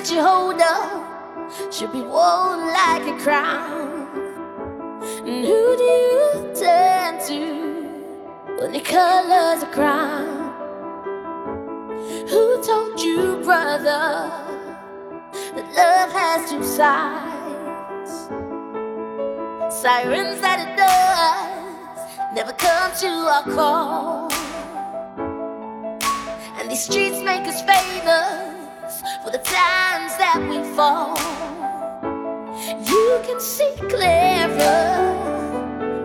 that you hold up should be worn like a crown. And who do you turn to when the colors are crown? Who told you, brother, that love has two sides? Sirens that it does never come to our call. And these streets make us famous for the times that we fall. You can see clearer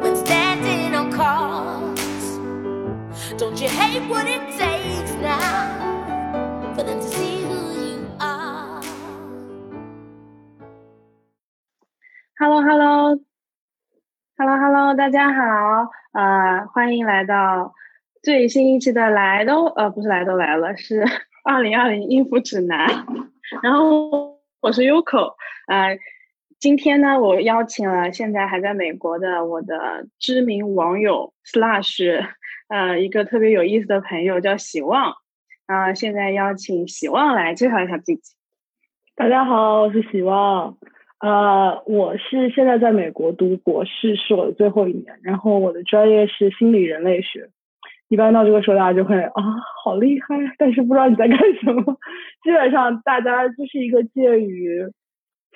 when standing on cars. Don't you hate what it takes now for them to see who you are? Hello Hello Hello Hello，大家好，呃，欢迎来到最新一期的来都呃不是来都来了，是 二零二零应付指南。然后我是 Yuko，呃，今天呢，我邀请了现在还在美国的我的知名网友 Slash，呃，一个特别有意思的朋友叫喜旺，啊、现在邀请喜旺来介绍一下自己。大家好，我是喜旺。呃，我是现在在美国读博士，是我的最后一年。然后我的专业是心理人类学。一般到这个时候，大家就会啊，好厉害，但是不知道你在干什么。基本上大家就是一个介于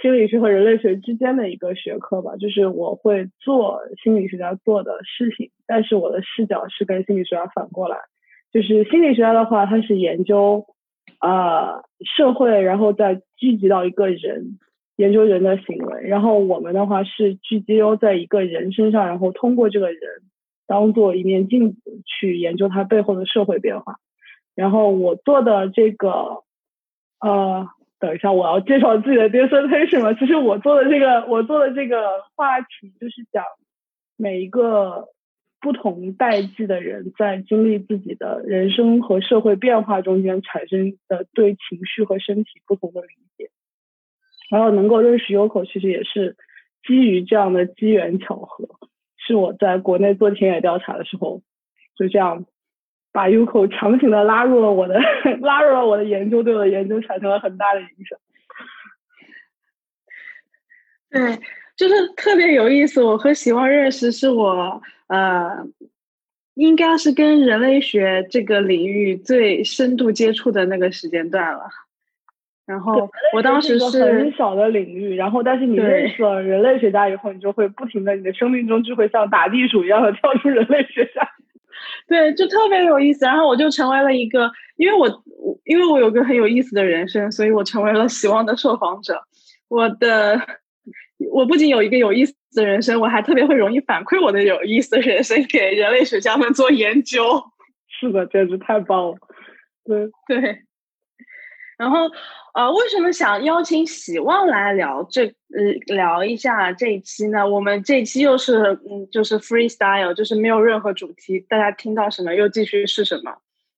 心理学和人类学之间的一个学科吧。就是我会做心理学家做的事情，但是我的视角是跟心理学家反过来。就是心理学家的话，他是研究呃社会，然后再聚集到一个人，研究人的行为。然后我们的话是聚焦在一个人身上，然后通过这个人当做一面镜子去研究它背后的社会变化。然后我做的这个呃，等一下我要介绍自己的 dissertation 了。其实我做的这个我做的这个话题就是讲每一个不同代际的人在经历自己的人生和社会变化中间产生的对情绪和身体不同的理解。然后能够认识 Yoko，其实也是基于这样的机缘巧合，是我在国内做田野调查的时候，就这样把 Uco 强行的拉入了我的 拉入了我的研究，对我的研究产生了很大的影响。对，就是特别有意思。我和喜旺认识是我呃，应该是跟人类学这个领域最深度接触的那个时间段了。然后我当时是很小的领域，然后但是你认识了人类学家以后，你就会不停的，你的生命中就会像打地鼠一样的跳出人类学家。对，就特别有意思。然后我就成为了一个，因为我我因为我有个很有意思的人生，所以我成为了希望的受访者。我的我不仅有一个有意思的人生，我还特别会容易反馈我的有意思的人生给人类学家们做研究。是的，简直太棒了。对，对，然后呃，为什么想邀请喜旺来聊这呃聊一下这一期呢？我们这一期又是嗯，就是 freestyle，就是没有任何主题，大家听到什么又继续是什么。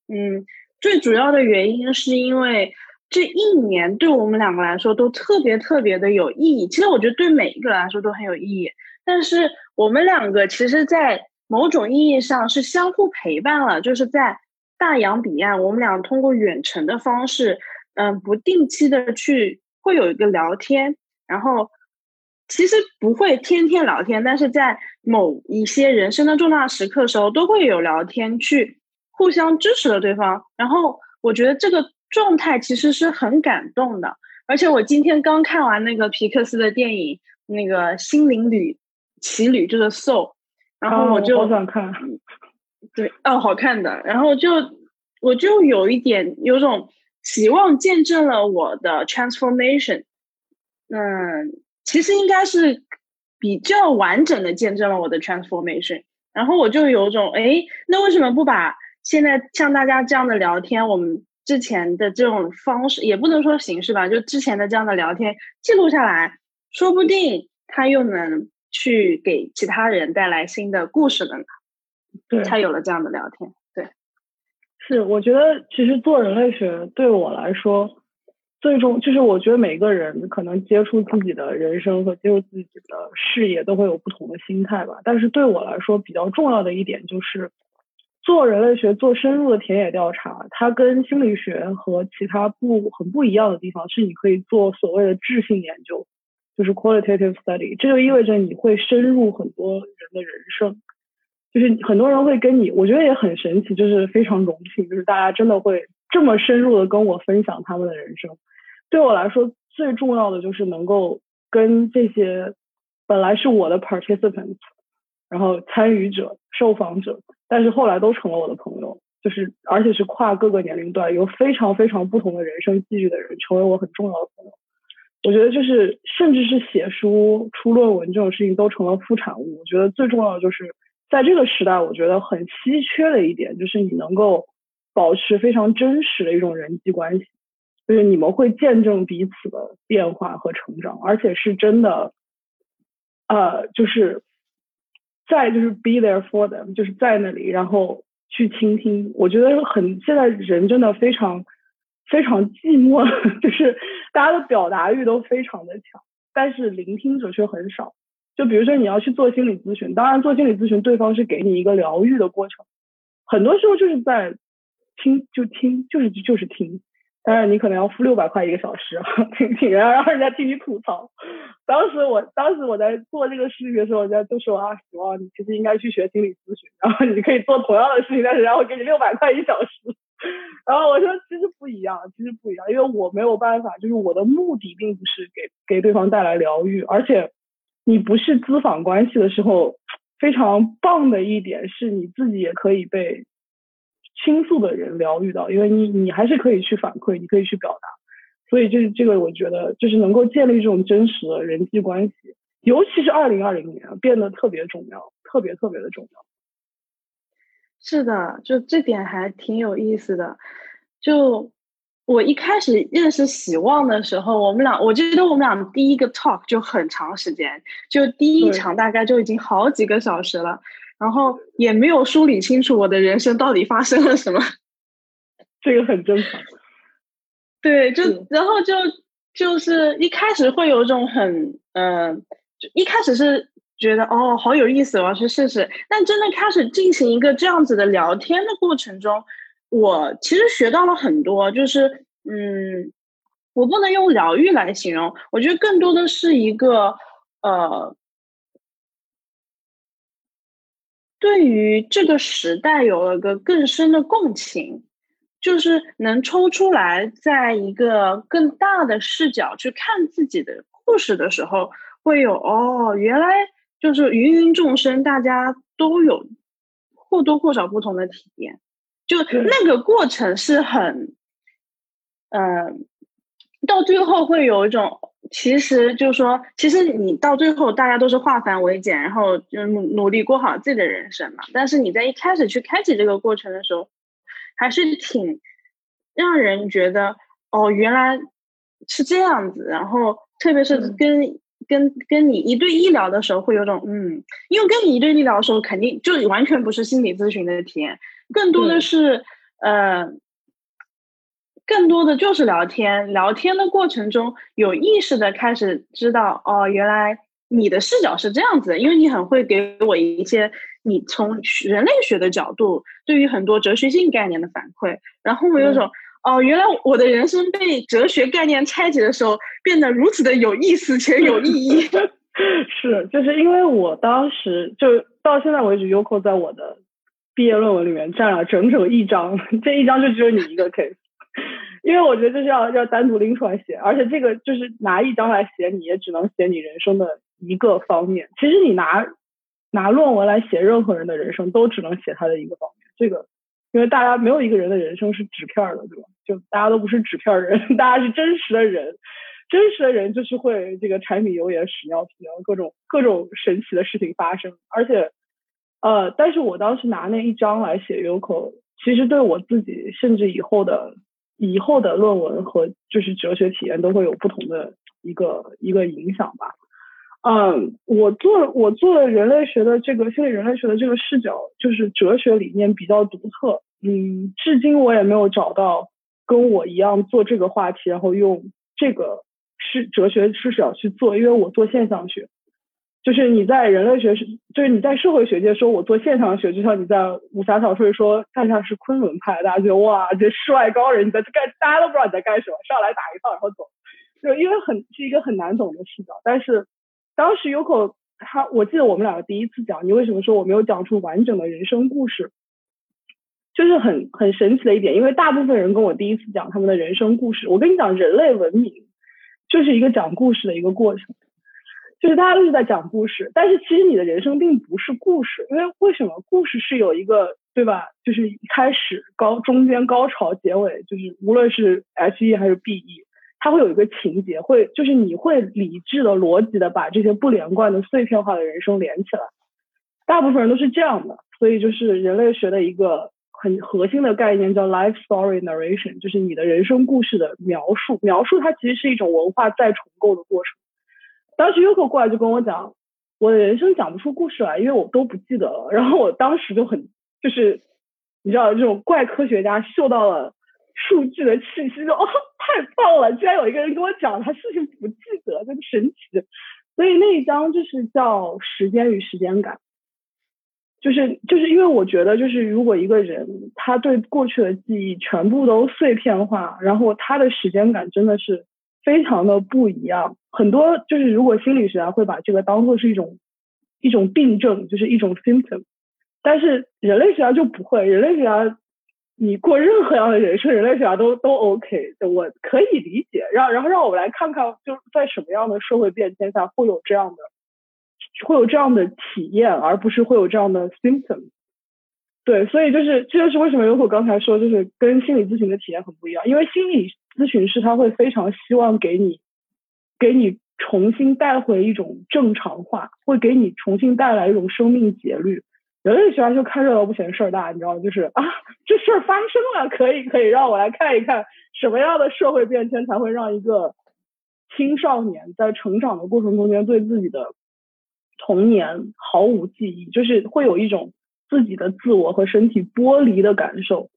嗯，最主要的原因是因为这一年对我们两个来说都特别特别的有意义。其实我觉得对每一个来说都很有意义，但是我们两个其实，在某种意义上是相互陪伴了，就是在大洋彼岸，我们俩通过远程的方式，嗯，不定期的去会有一个聊天，然后其实不会天天聊天，但是在某一些人生的重大时刻的时候，都会有聊天去互相支持了对方。然后我觉得这个状态其实是很感动的，而且我今天刚看完那个皮克斯的电影，那个《心灵旅奇旅》就是《Soul》，然后啊我就、好想看。对，哦，好看的。然后就我就有一点有种希望见证了我的 transformation。嗯，其实应该是比较完整的见证了我的 transformation。然后我就有种，哎，那为什么不把现在像大家这样的聊天，我们之前的这种方式，也不能说形式吧，就之前的这样的聊天记录下来，说不定他又能去给其他人带来新的故事了呢。对，才有了这样的聊天。是，我觉得其实做人类学对我来说，最终就是我觉得每个人可能接触自己的人生和接触自己的事业都会有不同的心态吧。但是对我来说比较重要的一点就是，做人类学做深入的田野调查，它跟心理学和其他不很不一样的地方是，你可以做所谓的质性研究，就是 qualitative study。这就意味着你会深入很多人的人生，就是很多人会跟你，我觉得也很神奇，就是非常荣幸，就是大家真的会这么深入的跟我分享他们的人生。对我来说，最重要的就是能够跟这些本来是我的 participants，然后参与者、受访者。但是后来都成了我的朋友，就是而且是跨各个年龄段，有非常非常不同的人生际遇的人，成为我很重要的朋友。我觉得就是，甚至是写书、出论文这种事情都成了副产物。我觉得最重要的就是在这个时代，我觉得很稀缺的一点就是你能够保持非常真实的一种人际关系，就是你们会见证彼此的变化和成长，而且是真的，呃，就是。在就是 be there for them，就是在那里，然后去倾听。我觉得很现在人真的非常非常寂寞，就是大家的表达欲都非常的强，但是聆听者却很少。就比如说你要去做心理咨询，当然做心理咨询，对方是给你一个疗愈的过程，很多时候就是在听就听，就是就是听。当然，你可能要付六百块一个小时，听听，然后让人家听你吐槽。当时我，当时我在做这个事情的时候，人家都说啊，希望你其实应该去学心理咨询，然后你可以做同样的事情，但是然后给你六百块一小时。然后我说，其实不一样，其实不一样，因为我没有办法，就是我的目的并不是给给对方带来疗愈，而且你不是咨访关系的时候，非常棒的一点是你自己也可以被。倾诉的人疗愈到，因为你你还是可以去反馈，你可以去表达，所以这这个，我觉得就是能够建立这种真实的人际关系，尤其是二零二零年变得特别重要，特别特别的重要。是的，就这点还挺有意思的。就我一开始认识喜旺的时候，我们俩，我觉得我们俩第一个 talk 就很长时间，就第一场大概就已经好几个小时了。然后也没有梳理清楚我的人生到底发生了什么，这个很正常。对，就然后就就是一开始会有一种很嗯，就一开始是觉得哦好有意思，我要去试试。但真的开始进行一个这样子的聊天的过程中，我其实学到了很多。就是嗯，我不能用疗愈来形容，我觉得更多的是一个呃。对于这个时代有了个更深的共情，就是能抽出来，在一个更大的视角去看自己的故事的时候，会有哦，原来就是芸芸众生，大家都有或多或少不同的体验，就那个过程是很，嗯，到最后会有一种。其实就是说，其实你到最后，大家都是化繁为简，然后就努努力过好自己的人生嘛。但是你在一开始去开启这个过程的时候，还是挺让人觉得哦，原来是这样子。然后特别是跟跟跟你一对一聊的时候，会有种嗯，因为跟你一对一聊的时候，肯定就完全不是心理咨询的体验，更多的是呃。更多的就是聊天，聊天的过程中有意识的开始知道，哦，原来你的视角是这样子，因为你很会给我一些你从人类学的角度对于很多哲学性概念的反馈，然后我有种，哦，原来我的人生被哲学概念拆解的时候变得如此的有意思且有意义。是，就是因为我当时就到现在为止，Uco 在我的毕业论文里面占了整整一张，这一张就只有你一个 case。因为我觉得这是要要单独拎出来写，而且这个就是拿一张来写，你也只能写你人生的一个方面。其实你拿拿论文来写任何人的人生，都只能写他的一个方面。这个，因为大家没有一个人的人生是纸片的，对吧？就大家都不是纸片人，大家是真实的人，真实的人就是会这个柴米油盐屎尿屁，各种各种神奇的事情发生。而且，呃，但是我当时拿那一张来写 u c o 其实对我自己甚至以后的。以后的论文和就是哲学体验都会有不同的一个一个影响吧。嗯，我做我做的人类学的这个心理人类学的这个视角，就是哲学理念比较独特。嗯，至今我也没有找到跟我一样做这个话题，然后用这个是哲学视角去做，因为我做现象学。就是你在人类学，就是你在社会学界说，我做现象学，就像你在武侠小说里说，大家是昆仑派，大家觉得哇，这世外高人，你在干，大家都不知道你在干什么，上来打一套然后走，就因为很是一个很难懂的视角。但是当时 Yoko 他，我记得我们两个第一次讲，你为什么说我没有讲出完整的人生故事，就是很很神奇的一点，因为大部分人跟我第一次讲他们的人生故事，我跟你讲，人类文明就是一个讲故事的一个过程。就是大家都是在讲故事，但是其实你的人生并不是故事，因为为什么故事是有一个对吧？就是一开始高中间高潮结尾，就是无论是 H E 还是 B E，它会有一个情节，会就是你会理智的逻辑的把这些不连贯的碎片化的人生连起来。大部分人都是这样的，所以就是人类学的一个很核心的概念叫 life story narration，就是你的人生故事的描述。描述它其实是一种文化再重构的过程。当时 Yoko 过来就跟我讲，我的人生讲不出故事来，因为我都不记得了。然后我当时就很，就是你知道这种怪科学家嗅到了数据的气息，就哦太棒了，居然有一个人跟我讲他事情不记得，真神奇。所以那一章就是叫时间与时间感，就是就是因为我觉得就是如果一个人他对过去的记忆全部都碎片化，然后他的时间感真的是。非常的不一样，很多就是如果心理学家会把这个当做是一种一种病症，就是一种 symptom，但是人类学家就不会，人类学家你过任何样的人生，人类学家都都 OK，我可以理解。让然后让我们来看看，就是在什么样的社会变迁下会有这样的会有这样的体验，而不是会有这样的 symptom。对，所以就是这就是为什么有我刚才说，就是跟心理咨询的体验很不一样，因为心理咨询师他会非常希望给你，给你重新带回一种正常化，会给你重新带来一种生命节律。人类学家就看热闹不嫌事儿大，你知道吗？就是啊，这事儿发生了，可以可以让我来看一看什么样的社会变迁才会让一个青少年在成长的过程中间对自己的童年毫无记忆，就是会有一种。自己的自我和身体剥离的感受，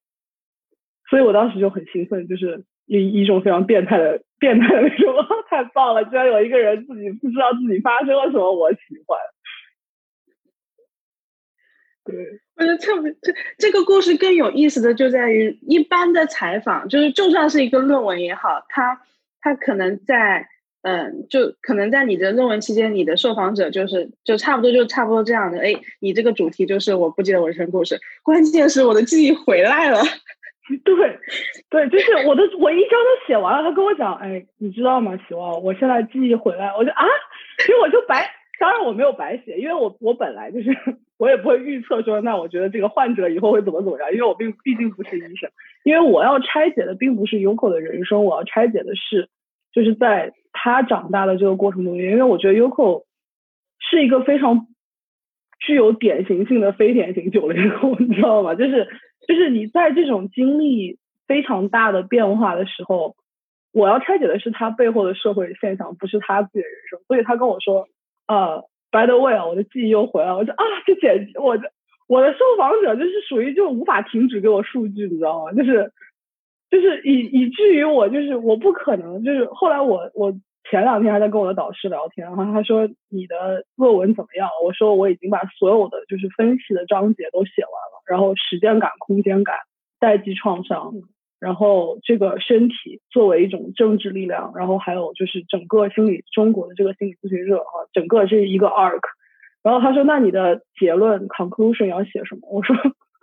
所以我当时就很兴奋，就是一一种非常变态的变态的那种，太棒了！居然有一个人自己不知道自己发生了什么，我喜欢。对，我觉得特别这这个故事更有意思的就在于，一般的采访就是就算是一个论文也好，他他可能在。嗯，就可能在你的论文期间，你的受访者就是就差不多就差不多这样的。哎，你这个主题就是我不记得我人生故事，关键是我的记忆回来了。对，对，就是我的我一章都写完了，他跟我讲，哎，你知道吗，希望我现在记忆回来，我就啊，其实我就白，当然我没有白写，因为我我本来就是我也不会预测说，那我觉得这个患者以后会怎么怎么样，因为我并毕竟不是医生，因为我要拆解的并不是 Uko 的人生，我要拆解的是就是在。他长大的这个过程中，因为我觉得 Uko 是一个非常具有典型性的非典型九零后，你知道吗？就是就是你在这种经历非常大的变化的时候，我要拆解的是他背后的社会现象，不是他自己的人生。所以他跟我说，呃，By the way 啊，我的记忆又回来了。我说啊，这简，我的我的受访者就是属于就无法停止给我数据，你知道吗？就是。就是以以至于我就是我不可能就是后来我我前两天还在跟我的导师聊天，然后他说你的论文怎么样？我说我已经把所有的就是分析的章节都写完了，然后时间感、空间感、代际创伤，然后这个身体作为一种政治力量，然后还有就是整个心理中国的这个心理咨询热啊，整个这一个 arc。然后他说那你的结论 conclusion 要写什么？我说。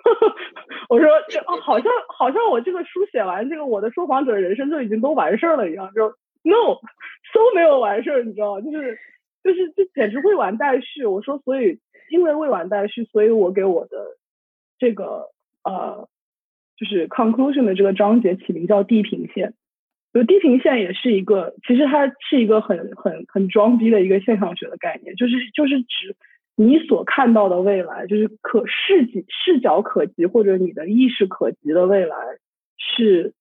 我说这哦，好像好像我这个书写完，这个我的受访者人生就已经都完事儿了一样，就 no 都没有完事儿，你知道吗？就是就是这简直未完待续。我说，所以因为未完待续，所以我给我的这个呃，就是 conclusion 的这个章节起名叫地平线。就地平线也是一个，其实它是一个很很很装逼的一个现象学的概念，就是就是指。你所看到的未来，就是可视及、视角可及或者你的意识可及的未来，是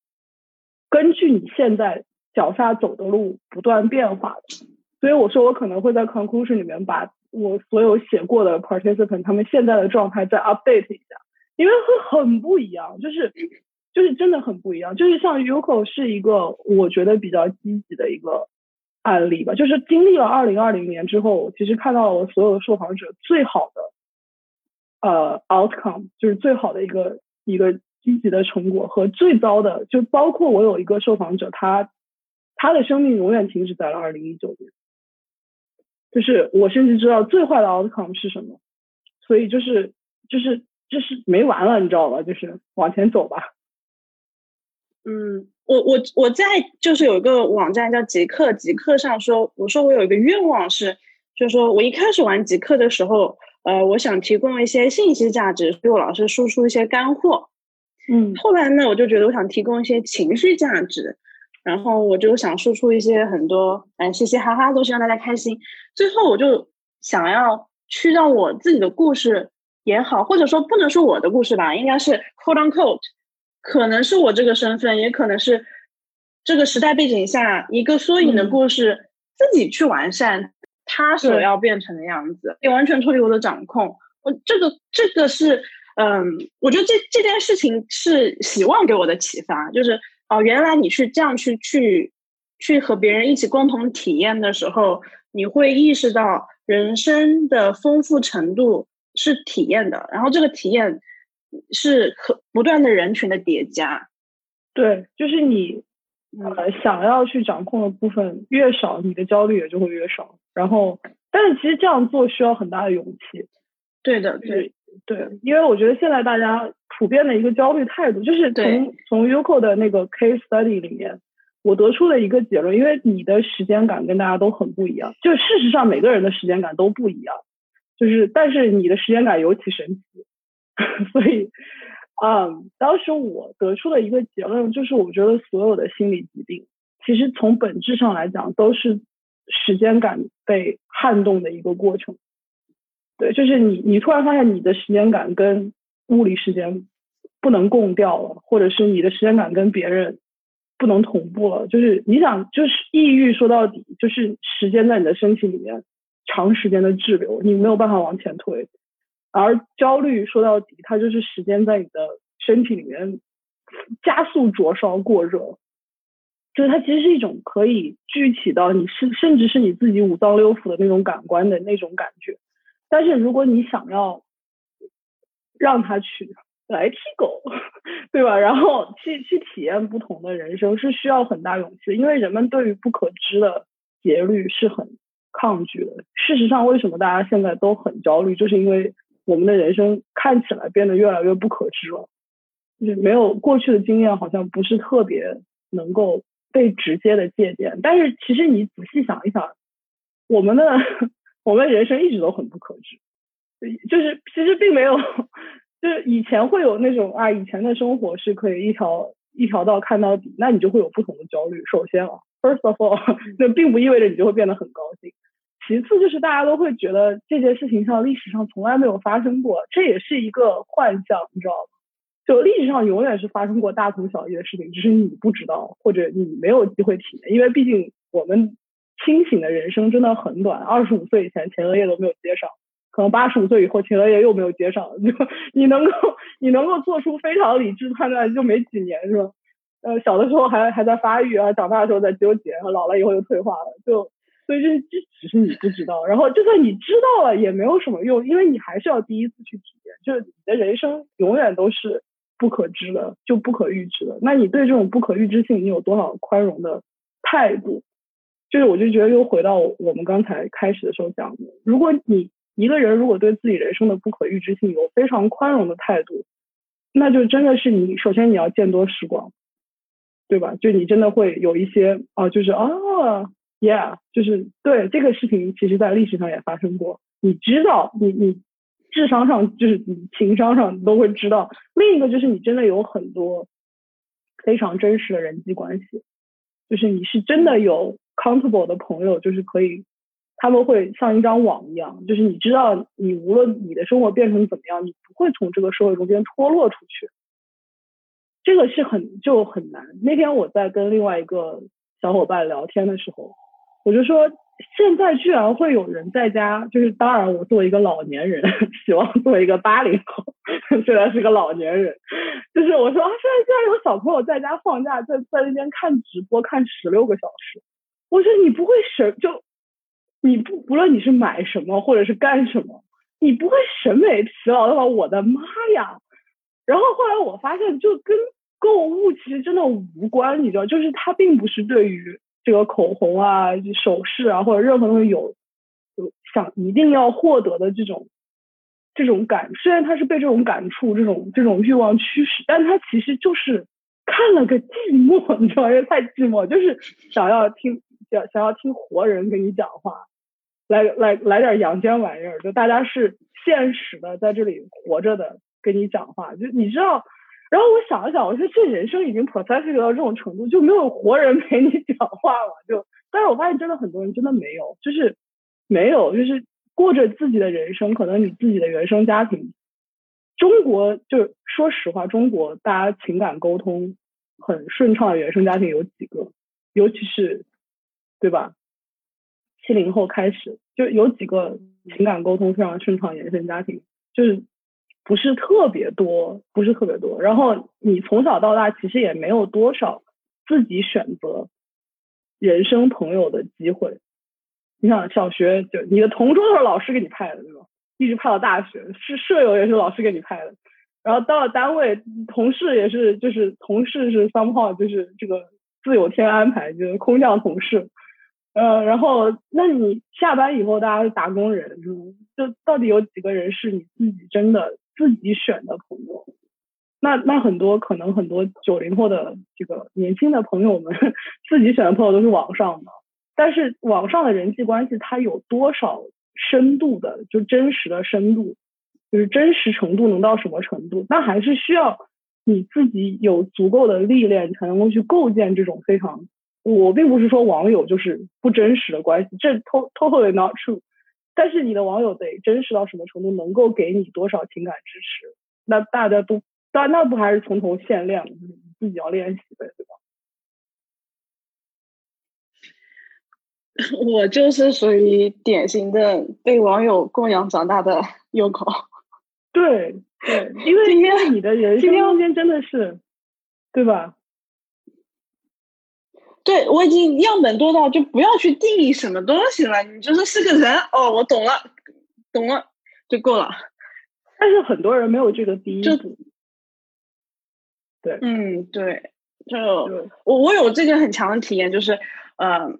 根据你现在脚下走的路不断变化的。所以我说，我可能会在 conclusion 里面把我所有写过的 participant 他们现在的状态再 update 一下，因为会很不一样，就是就是真的很不一样。就是像 Yuko 是一个我觉得比较积极的一个案例吧，就是经历了二零二零年之后，其实看到了我所有受访者最好的呃 outcome，就是最好的一个一个积极的成果和最糟的，就包括我有一个受访者，他他的生命永远停止在了二零一九年，就是我甚至知道最坏的 outcome 是什么，所以就是就是就是没完了，你知道吧？就是往前走吧。嗯。我我我在就是有一个网站叫极客，极客上说，我说我有一个愿望是，就是说我一开始玩极客的时候，呃，我想提供一些信息价值，给我老师输出一些干货，嗯，后来呢，我就觉得我想提供一些情绪价值，然后我就想输出一些很多，嗯，嘻嘻哈哈都是让大家开心，最后我就想要去让我自己的故事也好，或者说不能说我的故事吧，应该是 quote unquote。可能是我这个身份，也可能是这个时代背景下一个缩影的故事，自己去完善他所要变成的样子，也完全脱离我的掌控。我这个这个是，嗯，我觉得这这件事情是希望给我的启发，就是哦，原来你去这样去去去和别人一起共同体验的时候，你会意识到人生的丰富程度是体验的，然后这个体验。是可不断的人群的叠加，对，就是你呃想要去掌控的部分越少，你的焦虑也就会越少。然后，但是其实这样做需要很大的勇气。对的，对对，因为我觉得现在大家普遍的一个焦虑态度，就是从从 Uco 的那个 case study 里面，我得出了一个结论，因为你的时间感跟大家都很不一样，就事实上每个人的时间感都不一样，就是但是你的时间感尤其神奇。所以，嗯，当时我得出的一个结论就是，我觉得所有的心理疾病，其实从本质上来讲，都是时间感被撼动的一个过程。对，就是你，你突然发现你的时间感跟物理时间不能共调了，或者是你的时间感跟别人不能同步了。就是你想，就是抑郁，说到底就是时间在你的身体里面长时间的滞留，你没有办法往前推。而焦虑说到底，它就是时间在你的身体里面加速灼烧过热，就是它其实是一种可以具体到你是甚至是你自己五脏六腑的那种感官的那种感觉。但是如果你想要让它去来踢狗，对吧？然后去去体验不同的人生，是需要很大勇气，因为人们对于不可知的节律是很抗拒的。事实上，为什么大家现在都很焦虑，就是因为。我们的人生看起来变得越来越不可知了，就是没有过去的经验，好像不是特别能够被直接的借鉴。但是其实你仔细想一想，我们的 我们人生一直都很不可知，就是其实并没有，就是以前会有那种啊，以前的生活是可以一条一条道看到底，那你就会有不同的焦虑。首先啊，first of all，那并不意味着你就会变得很高兴。其次就是大家都会觉得这件事情上历史上从来没有发生过，这也是一个幻象，你知道吗？就历史上永远是发生过大同小异的事情，只是你不知道或者你没有机会体验，因为毕竟我们清醒的人生真的很短，二十五岁以前前额叶都没有接上，可能八十五岁以后前额叶又没有接上，就你能够你能够做出非常理智判断就没几年是吧？呃，小的时候还还在发育啊，长大的时候在纠结，然后老了以后又退化了，就。所以这这只是你不知道，然后就算你知道了也没有什么用，因为你还是要第一次去体验。就是你的人生永远都是不可知的，就不可预知的。那你对这种不可预知性，你有多少宽容的态度？就是我就觉得又回到我们刚才开始的时候讲的，如果你一个人如果对自己人生的不可预知性有非常宽容的态度，那就真的是你首先你要见多识广，对吧？就你真的会有一些啊，就是啊。Yeah，就是对这个事情，其实在历史上也发生过。你知道，你你智商上就是你情商上都会知道。另一个就是你真的有很多非常真实的人际关系，就是你是真的有 countable 的朋友，就是可以他们会像一张网一样，就是你知道，你无论你的生活变成怎么样，你不会从这个社会中间脱落出去。这个是很就很难。那天我在跟另外一个小伙伴聊天的时候。我就说，现在居然会有人在家，就是当然，我作为一个老年人，希望作为一个八零后，虽然是个老年人，就是我说，现在居然有小朋友在家放假，在在那边看直播看十六个小时，我说你不会审，就你不不论你是买什么或者是干什么，你不会审美疲劳的话，我的妈呀！然后后来我发现，就跟购物其实真的无关，你知道，就是它并不是对于这个口红啊、首饰啊或者任何东西有有想一定要获得的这种这种感，虽然它是被这种感触、这种这种欲望驱使，但它其实就是看了个寂寞，你知道，因为太寂寞，就是想要听想想要听活人跟你讲话，来来来点阳间玩意儿，就大家是现实的在这里活着的跟你讲话，就你知道。然后我想了想，我说这人生已经 pathetic 到这种程度，就没有活人陪你讲话了。就，但是我发现真的很多人真的没有，就是没有，就是过着自己的人生。可能你自己的原生家庭，中国就说实话，中国大家情感沟通很顺畅的原生家庭有几个？尤其是对吧？七零后开始就有几个情感沟通非常顺畅原生家庭，就是。不是特别多，不是特别多。然后你从小到大其实也没有多少自己选择人生朋友的机会。你想小学就你的同桌都是老师给你派的，对吧？一直派到大学，是舍友也是老师给你派的。然后到了单位，同事也是，就是同事是三炮，就是这个自有天安排，就是空降同事。呃，然后那你下班以后大家是打工人，就到底有几个人是你自己真的？自己选的朋友，那那很多可能很多九零后的这个年轻的朋友们，自己选的朋友都是网上的，但是网上的人际关系它有多少深度的，就真实的深度，就是真实程度能到什么程度？那还是需要你自己有足够的历练才能够去构建这种非常。我并不是说网友就是不真实的关系，这 totally not true。但是你的网友得真实到什么程度，能够给你多少情感支持？那大家都，那那不还是从头现练，自己要练习呗，对吧？我就是属于典型的被网友供养长大的 优口。对对，因为因为你的人生中间真的是，对吧？对我已经样本多到就不要去定义什么东西了，你就是是个人哦，我懂了，懂了就够了。但是很多人没有这个第一步。对，嗯，对，就我我有这个很强的体验，就是呃，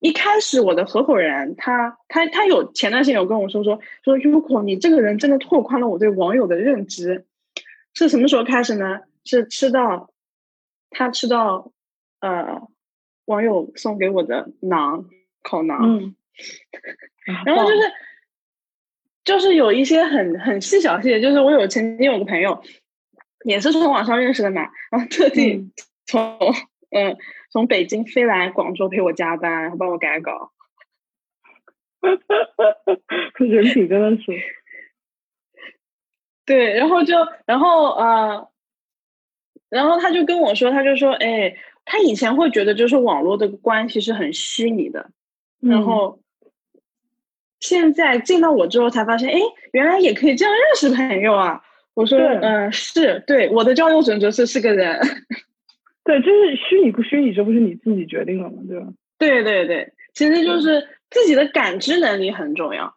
一开始我的合伙人他他他有前段时间有跟我说说说 Uko，你这个人真的拓宽了我对网友的认知。是什么时候开始呢？是吃到他吃到呃。网友送给我的馕，烤馕，然后就是就是有一些很很细小细节，就是我有曾经有个朋友，也是从网上认识的嘛，然后特地从嗯从北京飞来广州陪我加班，然后帮我改稿，人品真的是，对，然后就然后呃，然后他就跟我说，他就说，哎。他以前会觉得就是网络的关系是很虚拟的，然后现在见到我之后才发现，哎，原来也可以这样认识朋友啊！我说，嗯，是对，我的交友准则是是个人。对，就是虚拟不虚拟，这不是你自己决定的吗？对吧？对对对，其实就是自己的感知能力很重要。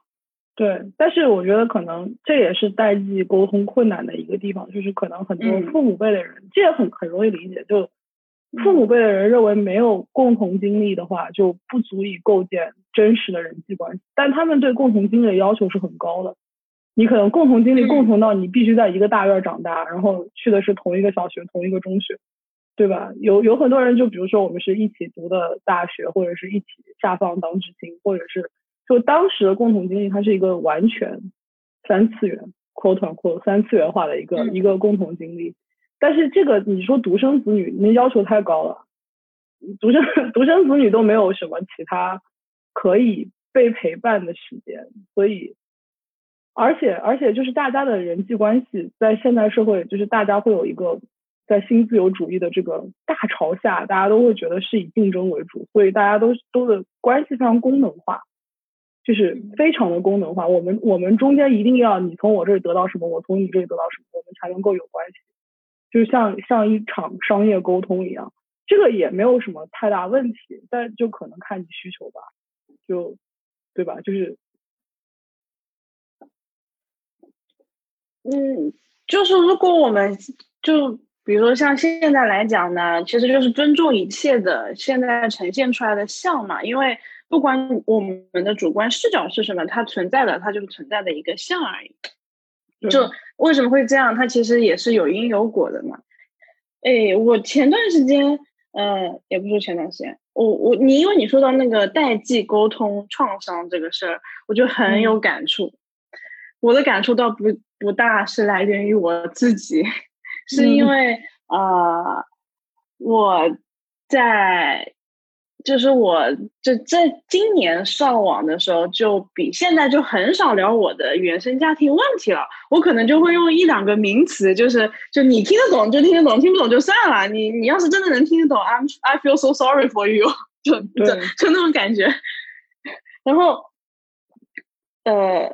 对，但是我觉得可能这也是代际沟通困难的一个地方，就是可能很多父母辈的人，这也很很容易理解，就。父母辈的人认为没有共同经历的话，就不足以构建真实的人际关系。但他们对共同经历的要求是很高的。你可能共同经历共同到你必须在一个大院长大，然后去的是同一个小学、同一个中学，对吧？有有很多人，就比如说我们是一起读的大学，或者是一起下放当知青，或者是就当时的共同经历，它是一个完全三次元 quote unquote 三次元化的一个一个共同经历。但是这个你说独生子女，那要求太高了。独生 独生子女都没有什么其他可以被陪伴的时间，所以，而且而且就是大家的人际关系在现代社会，就是大家会有一个在新自由主义的这个大潮下，大家都会觉得是以竞争为主，所以大家都都的关系非常功能化，就是非常的功能化。我们我们中间一定要你从我这里得到什么，我从你这里得到什么，我们才能够有关系。就像像一场商业沟通一样，这个也没有什么太大问题，但就可能看你需求吧，就对吧？就是，嗯，就是如果我们就比如说像现在来讲呢，其实就是尊重一切的现在呈现出来的像嘛，因为不管我们的主观视角是什么，它存在的它就是存在的一个像而已。就为什么会这样？它其实也是有因有果的嘛。哎，我前段时间。呃，也不是前段时间，我我你因为你说到那个代际沟通创伤这个事儿，我就很有感触。我的感触倒不不大，是来源于我自己，是因为啊，我在。就是我，就在今年上网的时候，就比现在就很少聊我的原生家庭问题了。我可能就会用一两个名词，就是就你听得懂就听得懂，听不懂就算了。你你要是真的能听得懂，I'm I feel so sorry for you，就就就那种感觉。然后，呃，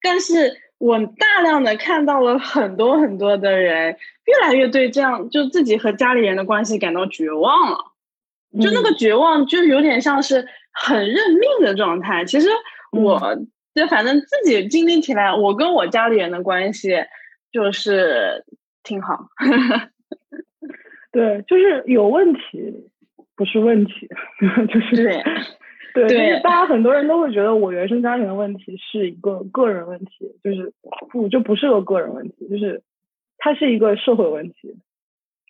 但是我大量的看到了很多很多的人，越来越对这样就自己和家里人的关系感到绝望了。就那个绝望，就有点像是很认命的状态。其实我，就反正自己经历起来，我跟我家里人的关系就是挺好。对，就是有问题不是问题，就是对，对，就是大家很多人都会觉得我原生家庭的问题是一个个人问题，就是不就不是个个人问题，就是它是一个社会问题。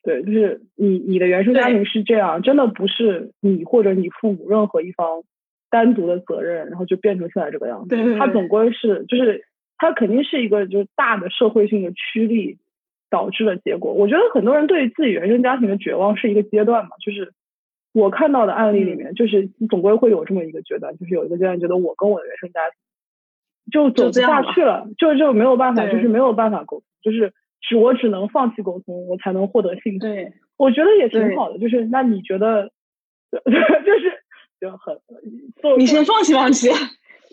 对，就是你你的原生家庭是这样，真的不是你或者你父母任何一方单独的责任，然后就变成现在这个样子。对，它总归是就是它肯定是一个就是大的社会性的驱力导致的结果。我觉得很多人对自己原生家庭的绝望是一个阶段嘛，就是我看到的案例里面，就是总归会有这么一个阶段，就是有一个阶段觉得我跟我的原生家庭就走不下去了，就就没有办法，就是没有办法沟通，就是。只我只能放弃沟通，我才能获得幸福。对，我觉得也挺好的。就是那你觉得，就是就很，你先放弃放弃，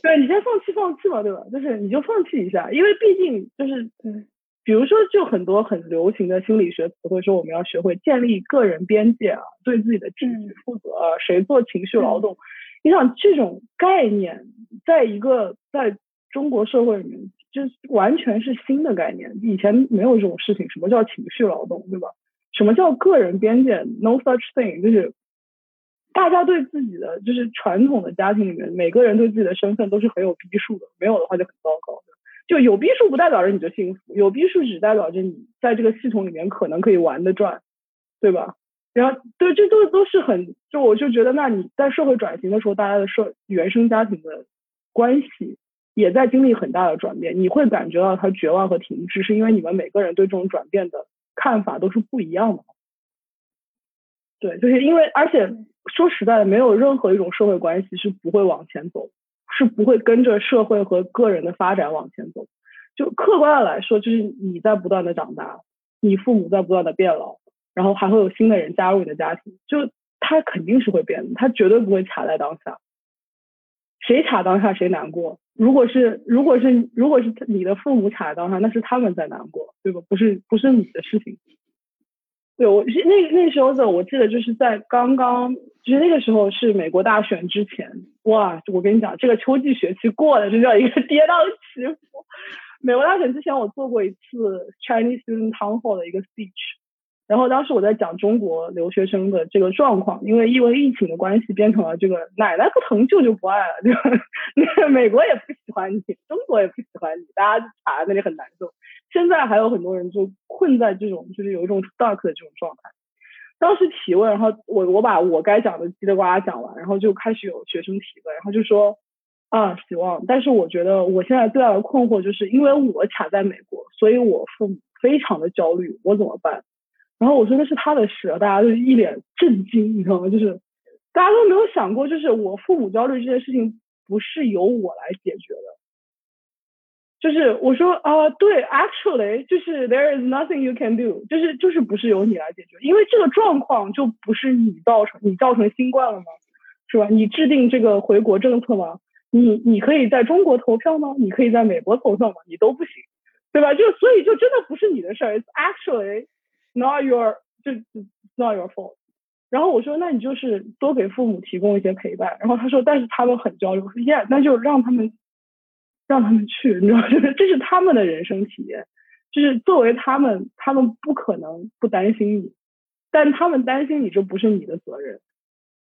对你先放弃放弃嘛，对吧？就是你就放弃一下，因为毕竟就是，比如说就很多很流行的心理学词汇说我们要学会建立个人边界啊，对自己的自己负责，谁做情绪劳动？你想这种概念，在一个在中国社会里面。就完全是新的概念，以前没有这种事情。什么叫情绪劳动，对吧？什么叫个人边界？No such thing。就是大家对自己的，就是传统的家庭里面，每个人对自己的身份都是很有逼数的，没有的话就很糟糕。就有逼数不代表着你就幸福，有逼数只代表着你在这个系统里面可能可以玩得转，对吧？然后对，这都都是很，就我就觉得，那你在社会转型的时候，大家的社原生家庭的关系。也在经历很大的转变，你会感觉到他绝望和停滞，是因为你们每个人对这种转变的看法都是不一样的。对，就是因为，而且说实在的，没有任何一种社会关系是不会往前走，是不会跟着社会和个人的发展往前走。就客观的来说，就是你在不断的长大，你父母在不断的变老，然后还会有新的人加入你的家庭，就他肯定是会变的，他绝对不会卡在当下。谁卡当下谁难过。如果是如果是如果是你的父母卡当下，那是他们在难过，对吧？不是不是你的事情。对我是那那时候的我记得就是在刚刚就是那个时候是美国大选之前，哇！我跟你讲，这个秋季学期过的，这叫一个 跌宕起伏。美国大选之前，我做过一次 Chinese Student Town Hall 的一个 speech。然后当时我在讲中国留学生的这个状况，因为因为疫情的关系，变成了这个奶奶不疼舅舅不爱了，对吧？那美国也不喜欢你，中国也不喜欢你，大家卡在那里很难受。现在还有很多人就困在这种就是有一种 stuck 的这种状态。当时提问，然后我我把我该讲的叽里呱啦讲完，然后就开始有学生提问，然后就说啊希望，但是我觉得我现在最大的困惑就是因为我卡在美国，所以我父母非常的焦虑，我怎么办？然后我说那是他的事，大家就一脸震惊，你知道吗？就是大家都没有想过，就是我父母焦虑这件事情不是由我来解决的。就是我说啊，对，actually，就是 there is nothing you can do，就是就是不是由你来解决，因为这个状况就不是你造成，你造成新冠了吗？是吧？你制定这个回国政策吗？你你可以在中国投票吗？你可以在美国投票吗？你都不行，对吧？就所以就真的不是你的事儿 actually。Not your 就 not your fault。然后我说，那你就是多给父母提供一些陪伴。然后他说，但是他们很焦虑。我说，Yeah，那就让他们让他们去，你知道，就是这是他们的人生体验，就是作为他们，他们不可能不担心你，但他们担心你，这不是你的责任，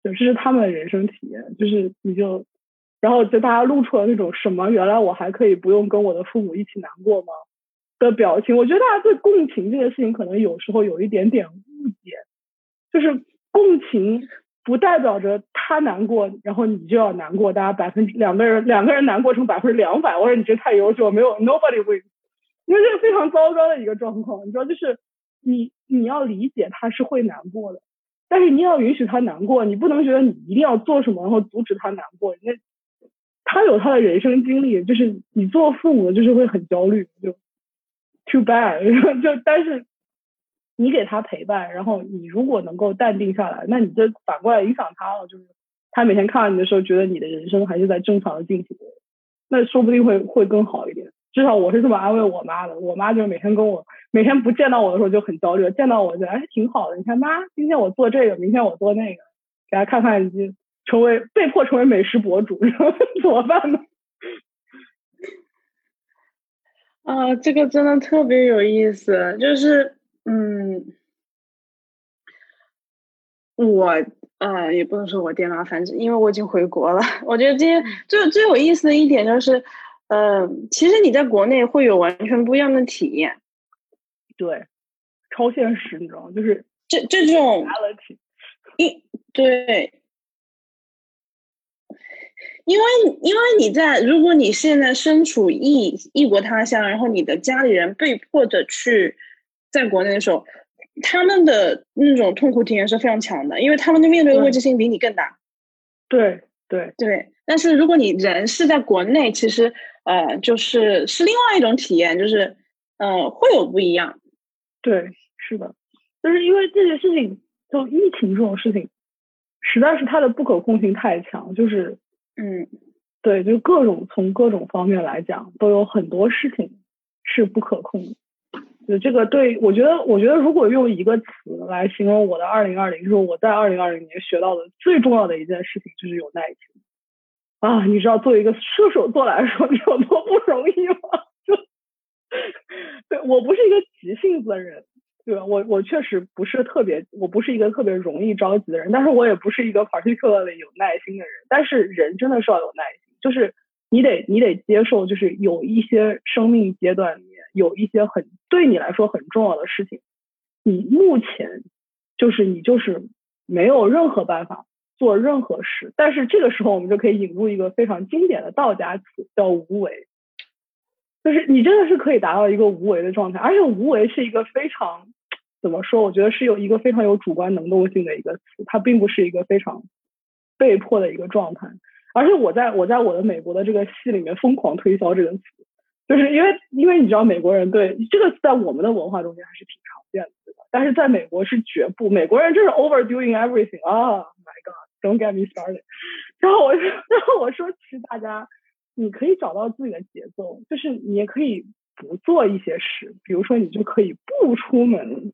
对，这是他们的人生体验，就是你就，然后就大家露出了那种什么，原来我还可以不用跟我的父母一起难过吗？的表情。我觉得大家对共情这件事情可能有时候有一点点误解，就是。共情不代表着他难过，然后你就要难过。大家百分之两个人两个人难过成百分之两百，我说你这太优秀，没有 nobody wins，因为这是非常糟糕的一个状况。你知道，就是你你要理解他是会难过的，但是你要允许他难过，你不能觉得你一定要做什么然后阻止他难过。那他有他的人生经历，就是你做父母的就是会很焦虑，就 too bad，就但是。你给他陪伴，然后你如果能够淡定下来，那你这反过来影响他了，就是他每天看到你的时候，觉得你的人生还是在正常的进行，那说不定会会更好一点。至少我是这么安慰我妈的，我妈就每天跟我每天不见到我的时候就很焦虑，见到我就哎挺好的，你看妈，今天我做这个，明天我做那个，给他看看你，成为被迫成为美食博主，怎么办呢？啊，这个真的特别有意思，就是。嗯，我呃也不能说我爹妈，反正因为我已经回国了。我觉得今天最最有意思的一点就是，呃，其实你在国内会有完全不一样的体验。对，超现实，你知道吗？就是这这种一对，因为因为你在如果你现在身处异异国他乡，然后你的家里人被迫的去。在国内的时候，他们的那种痛苦体验是非常强的，因为他们的面对的未知性比你更大。对对对，但是如果你人是在国内，其实呃，就是是另外一种体验，就是呃，会有不一样。对，是的，就是因为这件事情，就疫情这种事情，实在是它的不可控性太强，就是嗯，对，就各种从各种方面来讲，都有很多事情是不可控的。就这个对我觉得，我觉得如果用一个词来形容我的二零二零，就是我在二零二零年学到的最重要的一件事情，就是有耐心啊！你知道，作为一个射手座来说，有多不容易吗？就 对我不是一个急性子的人，对？我我确实不是特别，我不是一个特别容易着急的人，但是我也不是一个 particularly 有耐心的人。但是人真的是要有耐心，就是你得你得接受，就是有一些生命阶段里面。有一些很对你来说很重要的事情，你目前就是你就是没有任何办法做任何事，但是这个时候我们就可以引入一个非常经典的道家词，叫无为，就是你真的是可以达到一个无为的状态，而且无为是一个非常怎么说？我觉得是有一个非常有主观能动性的一个词，它并不是一个非常被迫的一个状态，而且我在我在我的美国的这个戏里面疯狂推销这个词。就是因为，因为你知道美国人对这个在我们的文化中间还是挺常见的，但是在美国是绝不，美国人就是 overdoing everything 啊！My God，don't get me started。然后我，然后我说，其实大家，你可以找到自己的节奏，就是你也可以不做一些事，比如说你就可以不出门，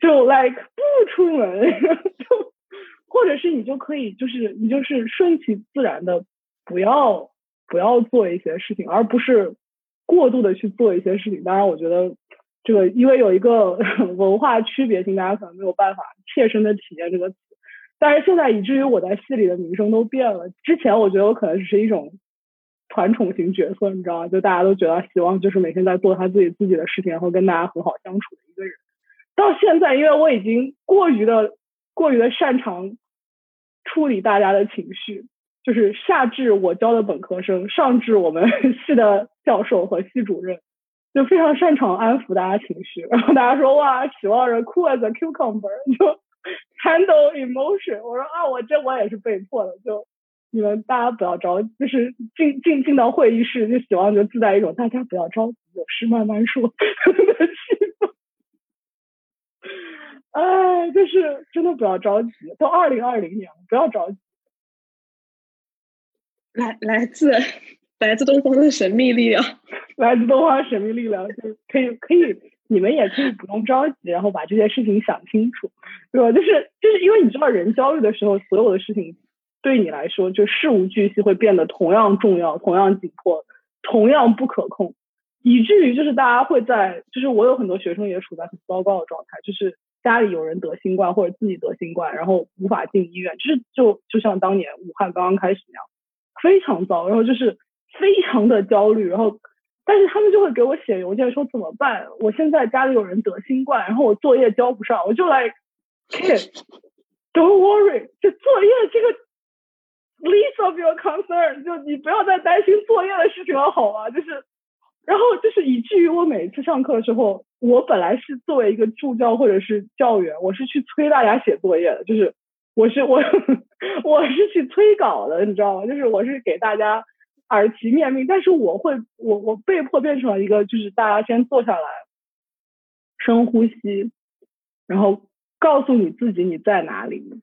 就 like 不出门，就或者是你就可以就是你就是顺其自然的不要。不要做一些事情，而不是过度的去做一些事情。当然，我觉得这个因为有一个 文化区别性，大家可能没有办法切身的体验这个词。但是现在以至于我在戏里的名声都变了。之前我觉得我可能只是一种团宠型角色，你知道吗？就大家都觉得希望就是每天在做他自己自己的事情，然后跟大家很好相处的。到现在，因为我已经过于的过于的擅长处理大家的情绪。就是下至我教的本科生，上至我们 系的教授和系主任，就非常擅长安抚大家情绪。然后大家说哇，喜望人 cool as a cucumber，就 handle emotion。我说啊，我这我也是被迫的。就你们大家不要着，就是进进进到会议室，就希望就自带一种大家不要着急，有事慢慢说 的气氛。哎，就是真的不要着急，都二零二零年了，不要着急。来来自来自东方的神秘力量，来自东方神秘力量，就可以可以你们也可以不用着急，然后把这些事情想清楚，对吧？就是就是因为你知道，人焦虑的时候，所有的事情对你来说就事无巨细，会变得同样重要、同样紧迫、同样不可控，以至于就是大家会在，就是我有很多学生也处在很糟糕的状态，就是家里有人得新冠或者自己得新冠，然后无法进医院，就是就就像当年武汉刚刚开始那样，非常糟，然后就是非常的焦虑，然后。但是他们就会给我写邮件说怎么办？我现在家里有人得新冠，然后我作业交不上，我就来，Don't worry，就作业这个 least of your concern，就你不要再担心作业的事情了，好吗？就是，然后就是以至于我每次上课的时候，我本来是作为一个助教或者是教员，我是去催大家写作业的，就是我是我 我是去催稿的，你知道吗？就是我是给大家。耳提面命，但是我会，我我被迫变成了一个，就是大家先坐下来，深呼吸，然后告诉你自己你在哪里，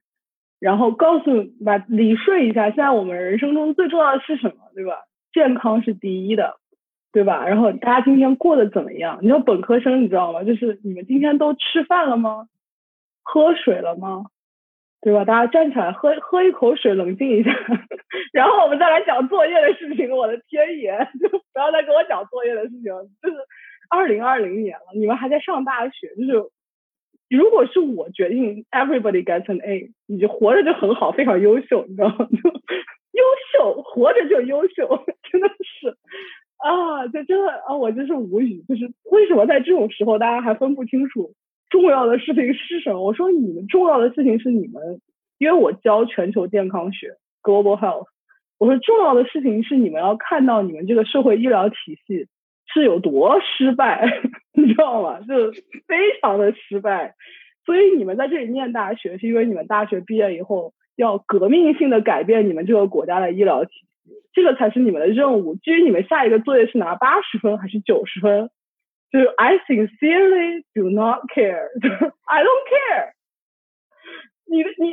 然后告诉把理顺一下，现在我们人生中最重要的是什么，对吧？健康是第一的，对吧？然后大家今天过得怎么样？你说本科生你知道吗？就是你们今天都吃饭了吗？喝水了吗？对吧？大家站起来喝喝一口水，冷静一下，然后我们再来讲作业的事情。我的天爷，就不要再跟我讲作业的事情。就是二零二零年了，你们还在上大学。就是如果是我决定，everybody gets an A，你就活着就很好，非常优秀，你知道吗？就 优秀，活着就优秀，真的是啊，就真的啊，我真是无语。就是为什么在这种时候，大家还分不清楚？重要的事情是什么？我说你们重要的事情是你们，因为我教全球健康学 （global health）。我说重要的事情是你们要看到你们这个社会医疗体系是有多失败，你知道吗？就非常的失败。所以你们在这里念大学，是因为你们大学毕业以后要革命性的改变你们这个国家的医疗体系，这个才是你们的任务。至于你们下一个作业是拿八十分还是九十分？就是 I sincerely do not care. I don't care. 你你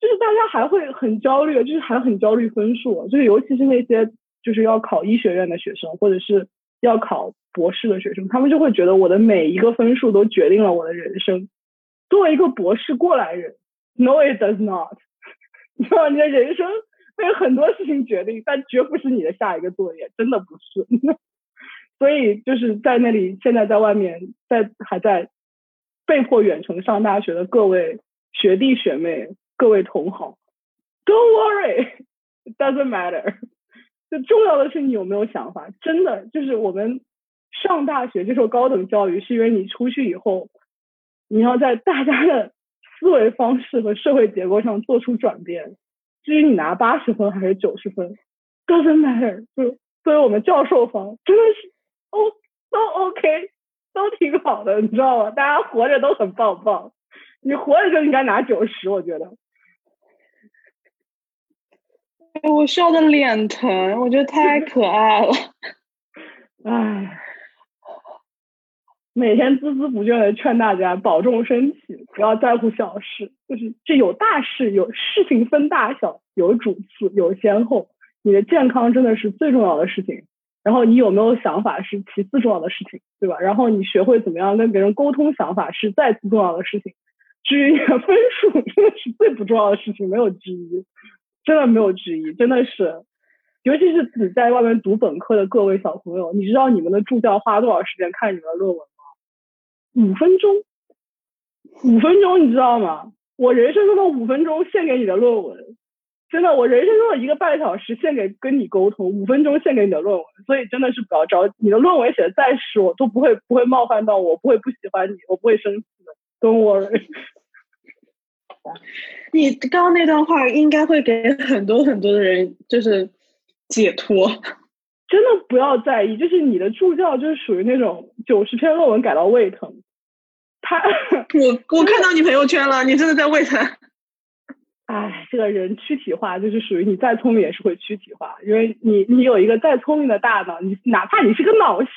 就是大家还会很焦虑，就是还很焦虑分数，就是尤其是那些就是要考医学院的学生，或者是要考博士的学生，他们就会觉得我的每一个分数都决定了我的人生。作为一个博士过来人，No, it does not. 你知道，你的人生被很多事情决定，但绝不是你的下一个作业，真的不是。所以就是在那里，现在在外面，在还在被迫远程上大学的各位学弟学妹、各位同好，Don't worry, doesn't matter。就重要的是你有没有想法。真的就是我们上大学接受高等教育，是因为你出去以后，你要在大家的思维方式和社会结构上做出转变。至于你拿八十分还是九十分，doesn't matter。就作为我们教授方，真的是。哦，都 OK，都挺好的，你知道吗？大家活着都很棒棒，你活着就应该拿九十，我觉得。我笑的脸疼，我觉得太可爱了。唉，每天孜孜不倦的劝大家保重身体，不要在乎小事，就是这有大事，有事情分大小，有主次，有先后，你的健康真的是最重要的事情。然后你有没有想法是其次重要的事情，对吧？然后你学会怎么样跟别人沟通想法是再次重要的事情。至于分数，真的是最不重要的事情，没有之一，真的没有之一，真的是。尤其是只在外面读本科的各位小朋友，你知道你们的助教花多少时间看你们的论文？五分钟，五分钟，你知道吗？我人生中的五分钟献给你的论文。真的，我人生中的一个半小时献给跟你沟通，五分钟献给你的论文，所以真的是不要着急。你的论文写的再实，我都不会不会冒犯到我，不会不喜欢你，我不会生气的。Don't worry。你刚刚那段话应该会给很多很多的人就是解脱。真的不要在意，就是你的助教就是属于那种九十篇论文改到胃疼。他，我我看到你朋友圈了，你真的在胃疼。哎，这个人躯体化就是属于你再聪明也是会躯体化，因为你你有一个再聪明的大脑，你哪怕你是个脑系，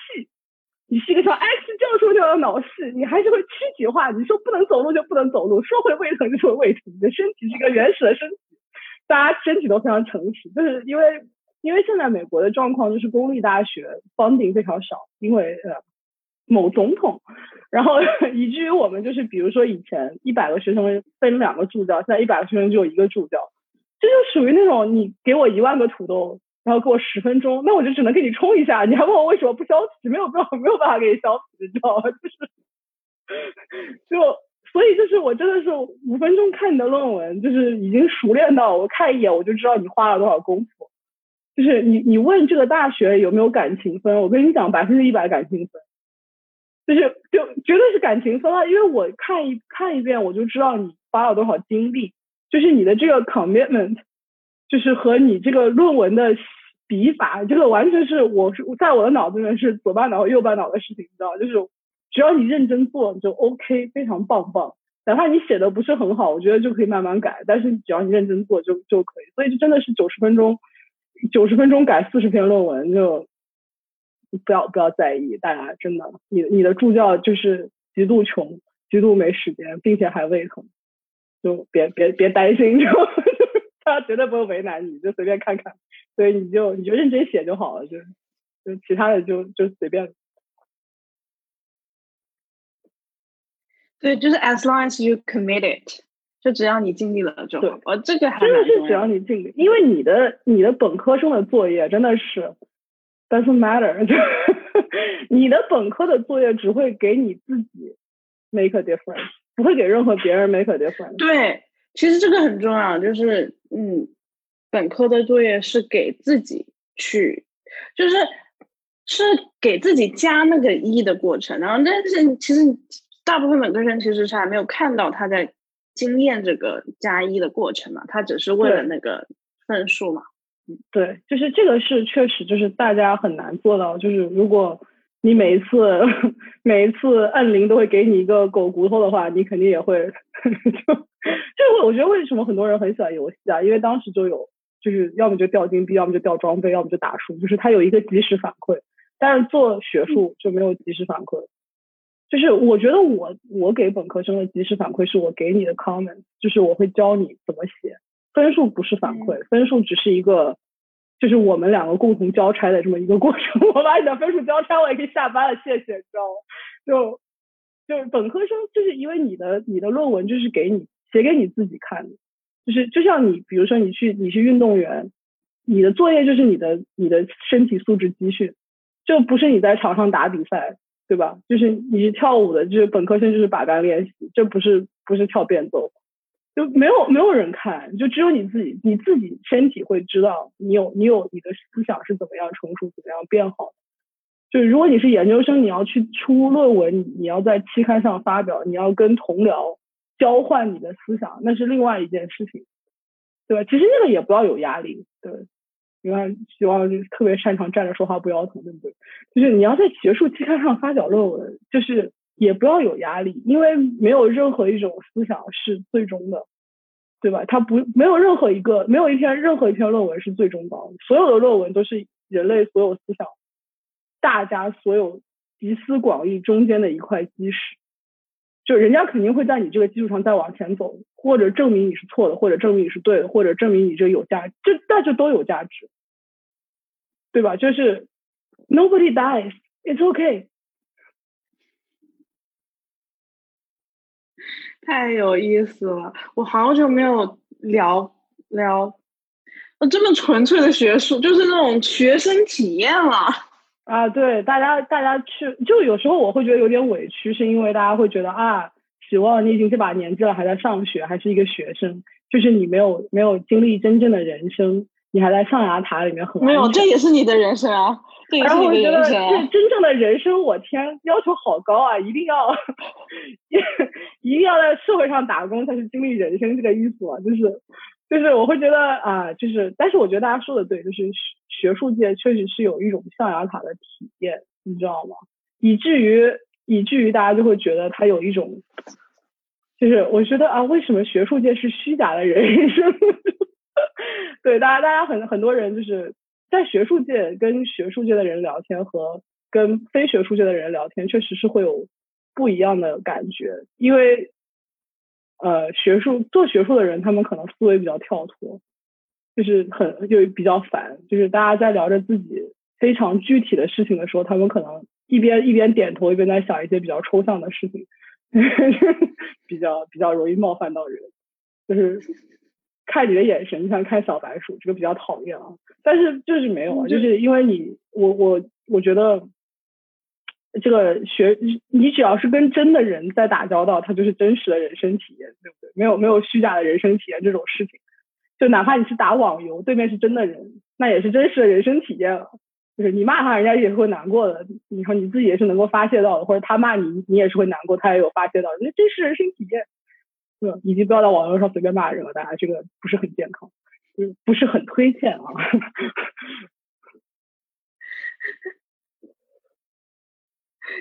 你是一个像 X 教授这样的脑系，你还是会躯体化。你说不能走路就不能走路，说会胃疼就会胃疼。你的身体是一个原始的身体，大家身体都非常诚实，就是因为因为现在美国的状况就是公立大学 funding 非常少，因为呃某总统，然后 以至于我们就是比如说以前一百个学生分两个助教，现在一百个学生只有一个助教，这就属于那种你给我一万个土豆，然后给我十分钟，那我就只能给你冲一下，你还问我为什么不消题，没有办法没有办法给你消题，你知道吗？就是就。所以就是我真的是五分钟看你的论文，就是已经熟练到我看一眼我就知道你花了多少功夫。就是你你问这个大学有没有感情分，我跟你讲百分之一百感情分，就是就绝对是感情分啊！因为我看一看一遍我就知道你花了多少精力，就是你的这个 commitment，就是和你这个论文的笔法，这个完全是我是在我的脑子里面是左半脑和右半脑的事情，你知道就是。只要你认真做就 OK，非常棒棒。哪怕你写的不是很好，我觉得就可以慢慢改。但是只要你认真做就就可以。所以就真的是九十分钟，九十分钟改四十篇论文，就不要不要在意。大家真的，你你的助教就是极度穷，极度没时间，并且还胃疼，就别别别担心，就他绝对不会为难你，就随便看看。所以你就你就认真写就好了，就就其他的就就随便。对，就是 as long as you commit it 就只要你尽力了就好。我，这个真的是只要你尽力，因为你的你的本科生的作业真的是 doesn't matter，你的本科的作业只会给你自己 make a difference，不会给任何别人 make a difference。对，其实这个很重要，就是嗯，本科的作业是给自己去，就是是给自己加那个一的过程，然后但是其实。大部分本科生其实是还没有看到他在经验这个加一的过程嘛，他只是为了那个分数嘛。嗯，对，就是这个是确实就是大家很难做到，就是如果你每一次 每一次按铃都会给你一个狗骨头的话，你肯定也会 就就我觉得为什么很多人很喜欢游戏啊？因为当时就有就是要么就掉金币，要么就掉装备，要么就打输，就是它有一个及时反馈。但是做学术就没有及时反馈。就是我觉得我我给本科生的及时反馈是我给你的 comment，就是我会教你怎么写，分数不是反馈，分数只是一个，就是我们两个共同交差的这么一个过程。我把你的分数交差，我也可以下班了，谢谢，你知道吗？就就是本科生，就是因为你的你的论文就是给你写给你自己看的，就是就像你比如说你去你是运动员，你的作业就是你的你的身体素质集训，就不是你在场上打比赛。对吧？就是你是跳舞的，就是本科生就是把杆练习，这不是不是跳变奏，就没有没有人看，就只有你自己，你自己身体会知道你有你有你的思想是怎么样成熟，怎么样变好。就是如果你是研究生，你要去出论文，你要在期刊上发表，你要跟同僚交换你的思想，那是另外一件事情，对吧？其实那个也不要有压力，对。你看，希望就特别擅长站着说话不腰疼，对不对？就是你要在学术期刊上发表论文，就是也不要有压力，因为没有任何一种思想是最终的，对吧？它不没有任何一个没有一篇任何一篇论文是最终的，所有的论文都是人类所有思想大家所有集思广益中间的一块基石，就人家肯定会在你这个基础上再往前走，或者证明你是错的，或者证明你是对的，或者证明你这有价值，这那就都有价值。对吧？就是 nobody dies, it's okay。太有意思了，我好久没有聊聊这么纯粹的学术，就是那种学生体验了。啊，对，大家大家去，就有时候我会觉得有点委屈，是因为大家会觉得啊，希望你已经这把年纪了，还在上学，还是一个学生，就是你没有没有经历真正的人生。你还在象牙塔里面很没有，这也是你的人生啊！然后我觉得这真正的人生，我天，要求好高啊！一定要 一定要在社会上打工才是经历人生这个意思啊！就是就是我会觉得啊，就是但是我觉得大家说的对，就是学术界确实是有一种象牙塔的体验，你知道吗？以至于以至于大家就会觉得它有一种，就是我觉得啊，为什么学术界是虚假的人生？对，大家大家很很多人就是在学术界跟学术界的人聊天和跟非学术界的人聊天，确实是会有不一样的感觉。因为呃，学术做学术的人，他们可能思维比较跳脱，就是很就比较烦。就是大家在聊着自己非常具体的事情的时候，他们可能一边一边点头，一边在想一些比较抽象的事情，比较比较容易冒犯到人，就是看你的眼神像看小白鼠，这个比较讨厌啊。但是就是没有啊，就是因为你我我我觉得这个学你只要是跟真的人在打交道，它就是真实的人生体验，对不对？没有没有虚假的人生体验这种事情，就哪怕你是打网游，对面是真的人，那也是真实的人生体验了。就是你骂他，人家也是会难过的。你说你自己也是能够发泄到的，或者他骂你，你也是会难过，他也有发泄到。那这是人生体验，对吧？以及不要在网络上随便骂人了，大家这个不是很健康，就是不是很推荐啊。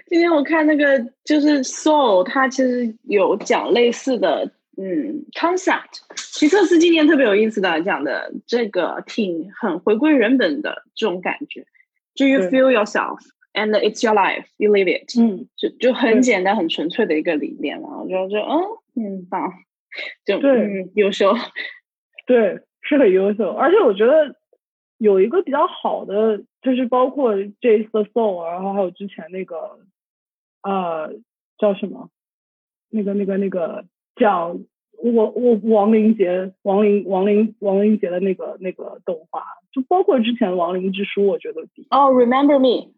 今天我看那个就是 Soul，他其实有讲类似的嗯 concept。齐特斯今年特别有意思的讲的这个挺很回归原本的这种感觉。Do you feel yourself and it's your life? You live it. 嗯，就就很简单、很纯粹的一个理念嘛。我觉得就嗯嗯棒，就嗯优秀，对，是很优秀。而且我觉得有一个比较好的，就是包括这次 soul，然后还有之前那个呃叫什么，那个那个那个叫我我王林杰、王林、王林、王林杰的那个那个动画。就包括之前《亡灵之书》，我觉得比哦，Remember Me，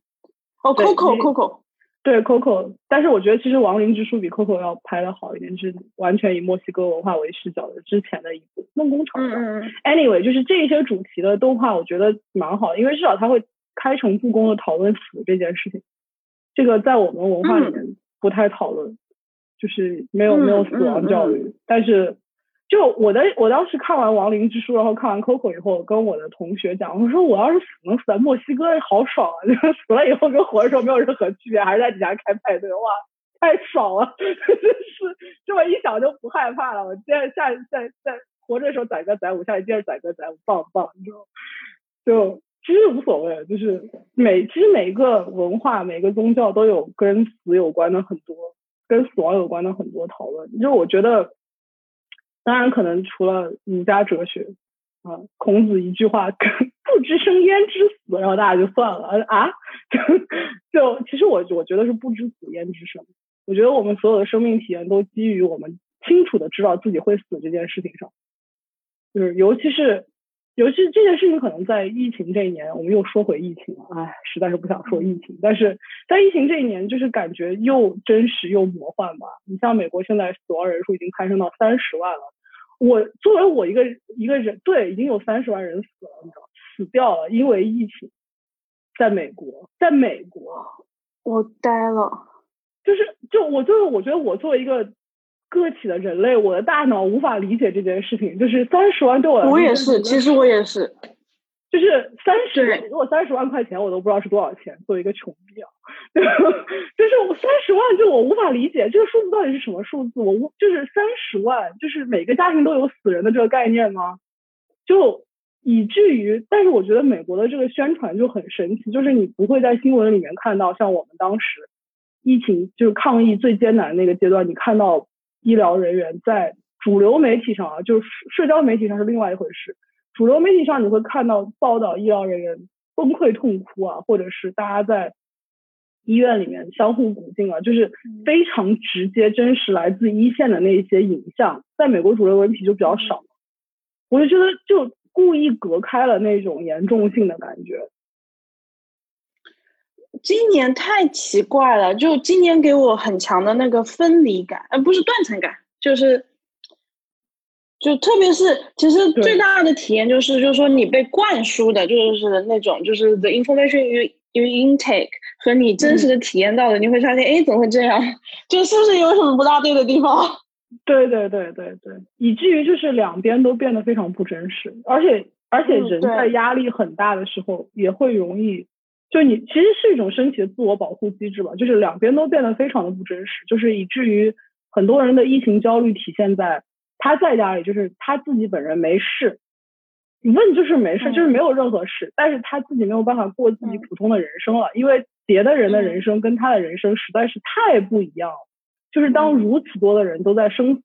哦，Coco，Coco，对 Coco，但是我觉得其实《亡灵之书》比 Coco 要拍的好一点，是完全以墨西哥文化为视角的之前的一部梦工厂。嗯嗯嗯。Anyway，就是这些主题的动画，我觉得蛮好，因为至少它会开诚布公的讨论死这件事情。这个在我们文化里面不太讨论，就是没有没有死亡教育，但是。就我的，我当时看完《亡灵之书》，然后看完《Coco》以后，跟我的同学讲，我说我要是死能死在墨西哥，好爽啊！就是死了以后跟活着时候没有任何区别，还是在底下开派对，哇，太爽了！是这么一想就不害怕了。我接着下在在活着的时候载歌载舞，下来接着载歌载舞，棒棒！你知道，就其实无所谓，就是每其实每一个文化、每个宗教都有跟死有关的很多，跟死亡有关的很多讨论。就我觉得。当然，可能除了儒家哲学，啊，孔子一句话“不知生焉知死”，然后大家就算了啊，就其实我我觉得是不知死焉知生。我觉得我们所有的生命体验都基于我们清楚的知道自己会死这件事情上，就是尤其是尤其这件事情可能在疫情这一年，我们又说回疫情了，哎，实在是不想说疫情，但是在疫情这一年，就是感觉又真实又魔幻吧。你像美国现在死亡人数已经攀升到三十万了。我作为我一个一个人，对，已经有三十万人死了，你知道，死掉了，因为疫情，在美国，在美国，我呆了，就是就我就是我觉得我作为一个个体的人类，我的大脑无法理解这件事情，就是三十万对我来说，我也是，其实我也是。就是三十，如果三十万块钱，我都不知道是多少钱。作为一个穷逼啊，就是我三十万，就我无法理解这个数字到底是什么数字。我无就是三十万，就是每个家庭都有死人的这个概念吗？就以至于，但是我觉得美国的这个宣传就很神奇，就是你不会在新闻里面看到像我们当时疫情就是抗疫最艰难的那个阶段，你看到医疗人员在主流媒体上啊，就是社交媒体上是另外一回事。主流媒体上你会看到报道，医疗人员崩溃痛哭啊，或者是大家在医院里面相互鼓劲啊，就是非常直接、真实来自一线的那一些影像，在美国主流媒体就比较少。我就觉得就故意隔开了那种严重性的感觉。今年太奇怪了，就今年给我很强的那个分离感，呃，不是断层感，就是。就特别是，其实最大的体验就是，就是说你被灌输的，就是那种，就是 the information you you intake 和你真实的体验到的，你会发现，哎，怎么会这样？就是不是有什么不大对的地方？对对对对对，以至于就是两边都变得非常不真实，而且而且人在压力很大的时候也会容易，就你其实是一种身体的自我保护机制吧，就是两边都变得非常的不真实，就是以至于很多人的疫情焦虑体现在。他在家里就是他自己本人没事，你问就是没事，就是没有任何事，但是他自己没有办法过自己普通的人生了，因为别的人的人生跟他的人生实在是太不一样了。就是当如此多的人都在生死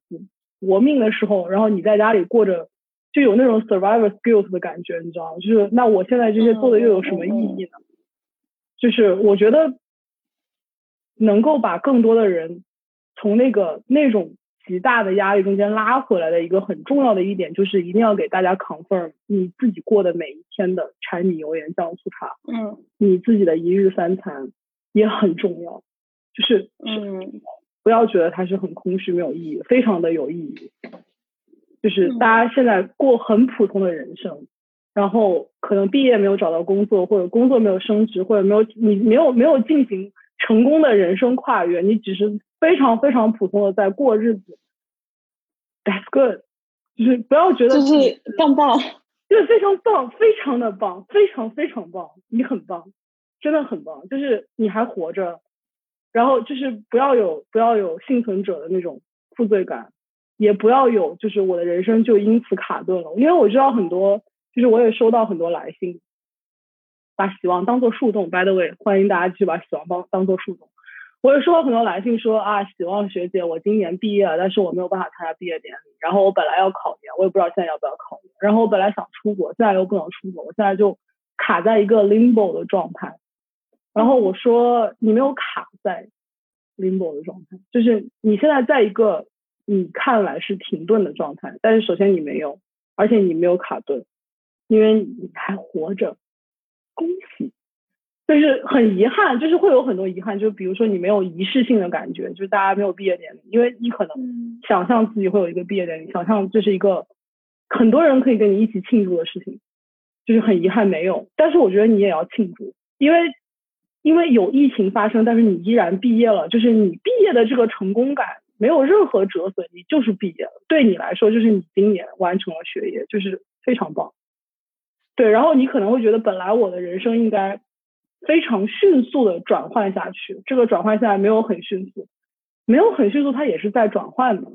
搏命的时候，然后你在家里过着，就有那种 survivor skills 的感觉，你知道吗？就是那我现在这些做的又有什么意义呢？就是我觉得能够把更多的人从那个那种极大的压力中间拉回来的一个很重要的一点，就是一定要给大家 confirm 你自己过的每一天的柴米油盐酱醋茶，嗯。你自己的一日三餐也很重要，就是嗯。不要觉得它是很空虚没有意义，非常的有意义。就是嗯。大家现在过很普通的人生，然后可能毕业没有找到工作，或者工作没有升职，或者没有你没有没有进行成功的人生跨越，你只是非常非常普通的在过日子。That's good，就是不要觉得就是棒棒，对，非常棒，非常的棒，非常非常棒，你很棒，真的很棒。就是你还活着，然后就是不要有不要有幸存者的那种负罪感，也不要有就是我的人生就因此卡顿了。因为我知道很多，就是我也收到很多来信，把希望当做树洞。By the way，欢迎大家去把希望当当做树洞。我也收到很多来信说啊，希望学姐，我今年毕业了，但是我没有办法参加毕业典礼。然后我本来要考研，我也不知道现在要不要考研。然后我本来想出国，现在又不能出国，我现在就卡在一个 limbo 的状态。然后我说你没有卡在 limbo 的状态，就是你现在在一个你看来是停顿的状态，但是首先你没有，而且你没有卡顿，因为你还活着，恭喜。就是很遗憾，就是会有很多遗憾，就比如说你没有仪式性的感觉，就是大家没有毕业典礼，因为你可能嗯想象自己会有一个毕业典礼，想象这是一个很多人可以跟你一起庆祝的事情，就是很遗憾没有。但是我觉得你也要庆祝，因为因为有疫情发生，但是你依然毕业了，就是你毕业的这个成功感没有任何折损，你就是毕业了。对你来说，就是你今年完成了学业，就是非常棒。对，然后你可能会觉得，本来我的人生应该非常迅速的转换下去，这个转换下来没有很迅速，没有很迅速，它也是在转换的。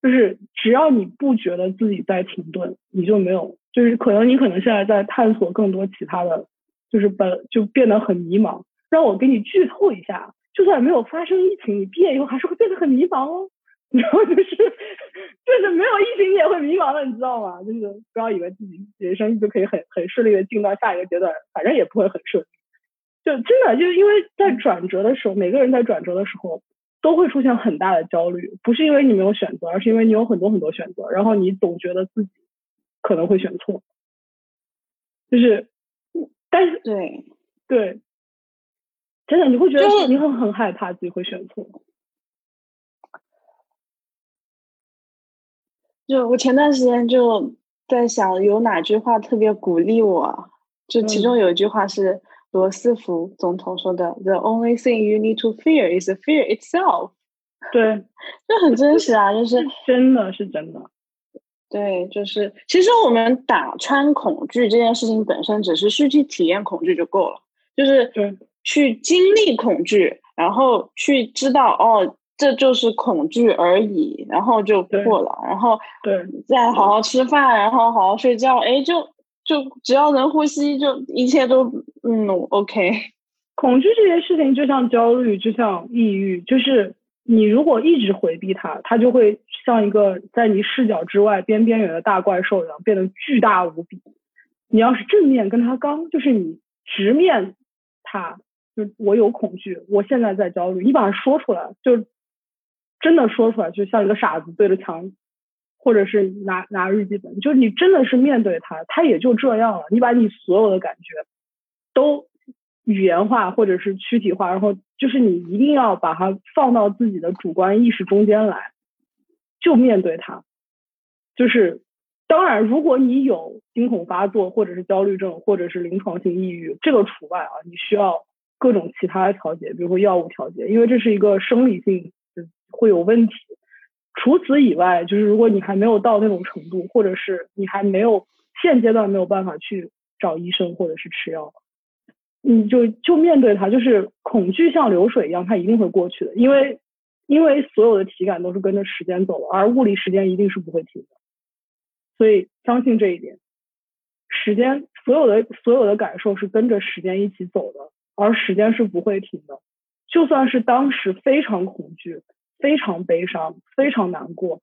就是只要你不觉得自己在停顿，你就没有，就是可能你可能现在在探索更多其他的，就是本就变得很迷茫。让我给你剧透一下，就算没有发生疫情，你毕业以后还是会变得很迷茫哦。然后就是就是没有疫情你也会迷茫的，你知道吗？就是不要以为自己人生就可以很很顺利的进到下一个阶段，反正也不会很顺利。就真的就是因为在转折的时候，每个人在转折的时候都会出现很大的焦虑，不是因为你没有选择，而是因为你有很多很多选择，然后你总觉得自己可能会选错。就是，但是对，对，真的你会觉得你会很害怕自己会选错。就我前段时间就在想，有哪句话特别鼓励我？就其中有一句话是罗斯福总统说的：“The only thing you need to fear is fear itself。对，”这很真实啊，就是真的是真的。对，就是其实我们打穿恐惧这件事情本身，只是去去体验恐惧就够了，就是对去经历恐惧，然后去知道哦，这就是恐惧而已，然后就对过了，然后对再好好吃饭，然后好好睡觉，哎，就就只要能呼吸，就一切都嗯 OK。恐惧这件事情就像焦虑，就像抑郁，就是你如果一直回避它，它就会像一个在你视角之外边边缘的大怪兽一样，变得巨大无比。你要是正面跟它刚，就是你直面它，就我有恐惧，我现在在焦虑，你把它说出来，就真的说出来，就像一个傻子对着墙，或者是拿拿日记本，就是你真的是面对它，它也就这样了。你把你所有的感觉都语言化或者是躯体化，然后就是你一定要把它放到自己的主观意识中间来，就面对它。就是当然，如果你有惊恐发作，或者是焦虑症，或者是临床性抑郁，这个除外啊，你需要各种其他的调节，比如说药物调节，因为这是一个生理性会有问题。除此以外，就是如果你还没有到那种程度，或者是你还没有现阶段没有办法去找医生或者是吃药，你就就面对它，就是恐惧像流水一样，它一定会过去的，因为因为所有的体感都是跟着时间走的，而物理时间一定是不会停的，所以相信这一点。时间所有的所有的感受是跟着时间一起走的，而时间是不会停的。就算是当时非常恐惧、非常悲伤、非常难过，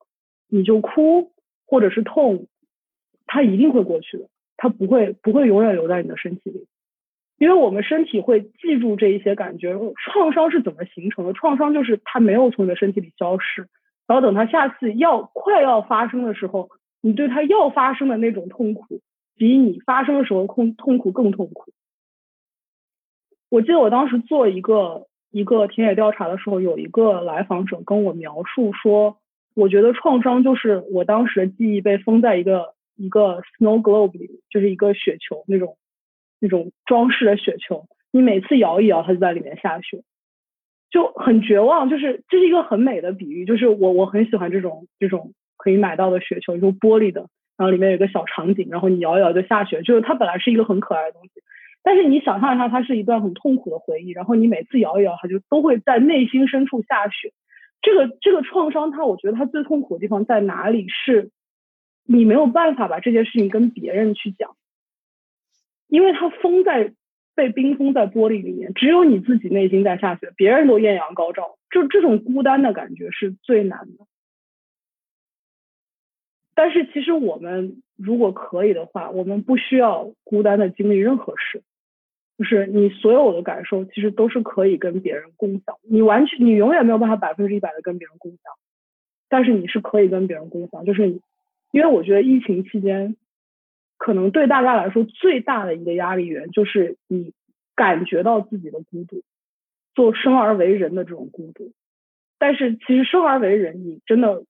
你就哭或者是痛，它一定会过去的，它不会不会永远留在你的身体里。因为我们身体会记住这一些感觉。创伤是怎么形成的？创伤就是它没有从你的身体里消失，然后等它下次要快要发生的时候，你对它要发生的那种痛苦，比你发生的时候痛痛苦更痛苦。我记得我当时做一个一个田野调查的时候，有一个来访者跟我描述说，我觉得创伤就是我当时的记忆被封在一个一个 snow globe 里，就是一个雪球那种。那种装饰的雪球，你每次摇一摇，它就在里面下雪，就很绝望。就是这是一个很美的比喻，就是我我很喜欢这种这种可以买到的雪球，就玻璃的，然后里面有个小场景，然后你摇一摇就下雪。就是它本来是一个很可爱的东西，但是你想象一下，它是一段很痛苦的回忆，然后你每次摇一摇，它就都会在内心深处下雪。这个这个创伤，它我觉得它最痛苦的地方在哪里？是你没有办法把这件事情跟别人去讲。因为它封在被冰封在玻璃里面，只有你自己内心在下雪，别人都艳阳高照，就这种孤单的感觉是最难的。但是其实我们如果可以的话，我们不需要孤单的经历任何事，就是你所有的感受其实都是可以跟别人共享。你完全你永远没有办法百分之一百的跟别人共享，但是你是可以跟别人共享。就是你因为我觉得疫情期间。可能对大家来说最大的一个压力源就是你感觉到自己的孤独，做生而为人的这种孤独。但是其实生而为人，你真的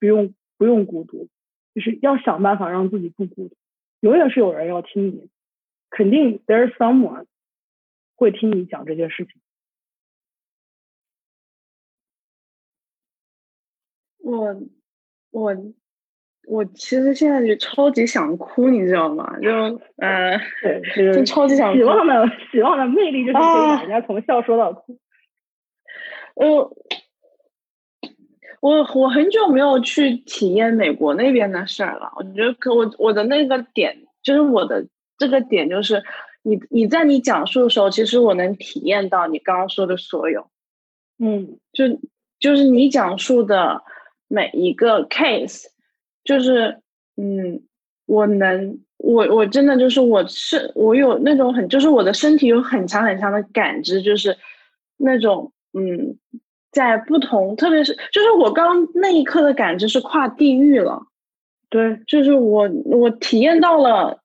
不用不用孤独，就是要想办法让自己不孤独。永远是有人要听你，肯定 there's someone 会听你讲这件事情。我我。我其实现在就超级想哭，你知道吗？就呃，就超级想。希望的希望的魅力就是可以把人家从笑说到哭。我我我很久没有去体验美国那边的事儿了。我觉得，可我我的那个点就是我的这个点就是，你你在你讲述的时候，其实我能体验到你刚刚说的所有。嗯，就就是你讲述的每一个 case。就是，嗯，我能，我我真的就是我是我有那种很，就是我的身体有很强很强的感知，就是那种，嗯，在不同，特别是就是我刚那一刻的感知是跨地域了，对，就是我我体验到了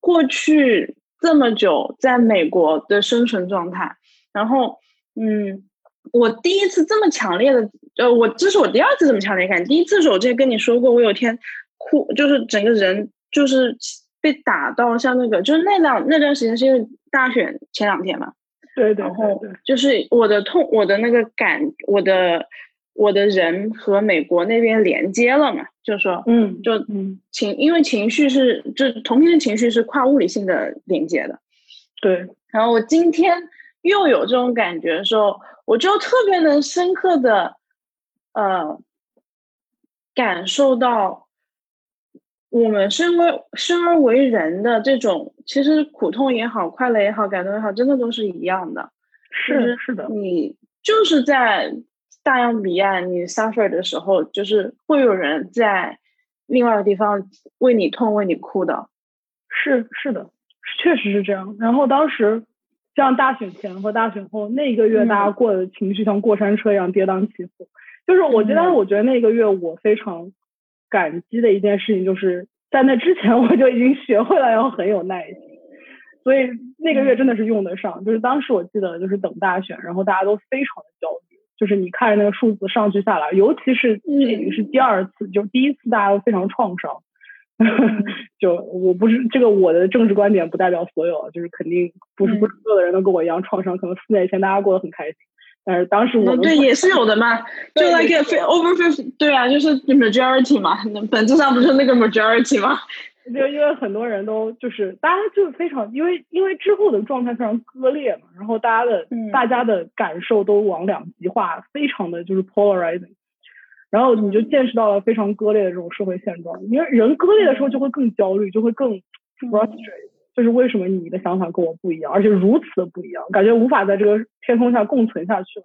过去这么久在美国的生存状态，然后，嗯。我第一次这么强烈的，呃，我这是我第二次这么强烈感。第一次是，我之前跟你说过，我有天哭，就是整个人就是被打到像那个，就是那两那段时间是因为大选前两天嘛，对对，然后就是我的痛，我的那个感，我的我的人和美国那边连接了嘛，就是说，嗯，就嗯情，因为情绪是，就同频的情绪是跨物理性的连接的，对。然后我今天又有这种感觉的时候。我就特别能深刻的，呃，感受到我们身为生而为人的这种，其实苦痛也好，快乐也好，感动也好，真的都是一样的。是是的，你就是在大洋彼岸，你 suffer 的时候，就是会有人在另外的地方为你痛，为你哭的。是是的，确实是这样。然后当时。像大选前和大选后那一个月，大家过的情绪像过山车一样跌宕起伏。就是我觉得，我觉得那个月我非常感激的一件事情，就是在那之前我就已经学会了要很有耐心，所以那个月真的是用得上。就是当时我记得，就是等大选，然后大家都非常的焦虑，就是你看着那个数字上去下来，尤其是这已经是第二次，就第一次大家都非常创伤。就我不是这个我的政治观点不代表所有，就是肯定不是不是所有的人都跟我一样创伤。可能四年前大家过得很开心，但是当时我们对也是有的嘛，就 like over fifty，对啊，就是 majority 嘛，本质上不是那个 majority 吗？就因为很多人都就是大家就非常因为因为之后的状态非常割裂嘛，然后大家的大家的感受都往两极化，非常的就是 polarizing。然后你就见识到了非常割裂的这种社会现状，因为人割裂的时候就会更焦虑，就会更 frustrated，就是为什么你的想法跟我不一样，而且如此的不一样，感觉无法在这个天空下共存下去了。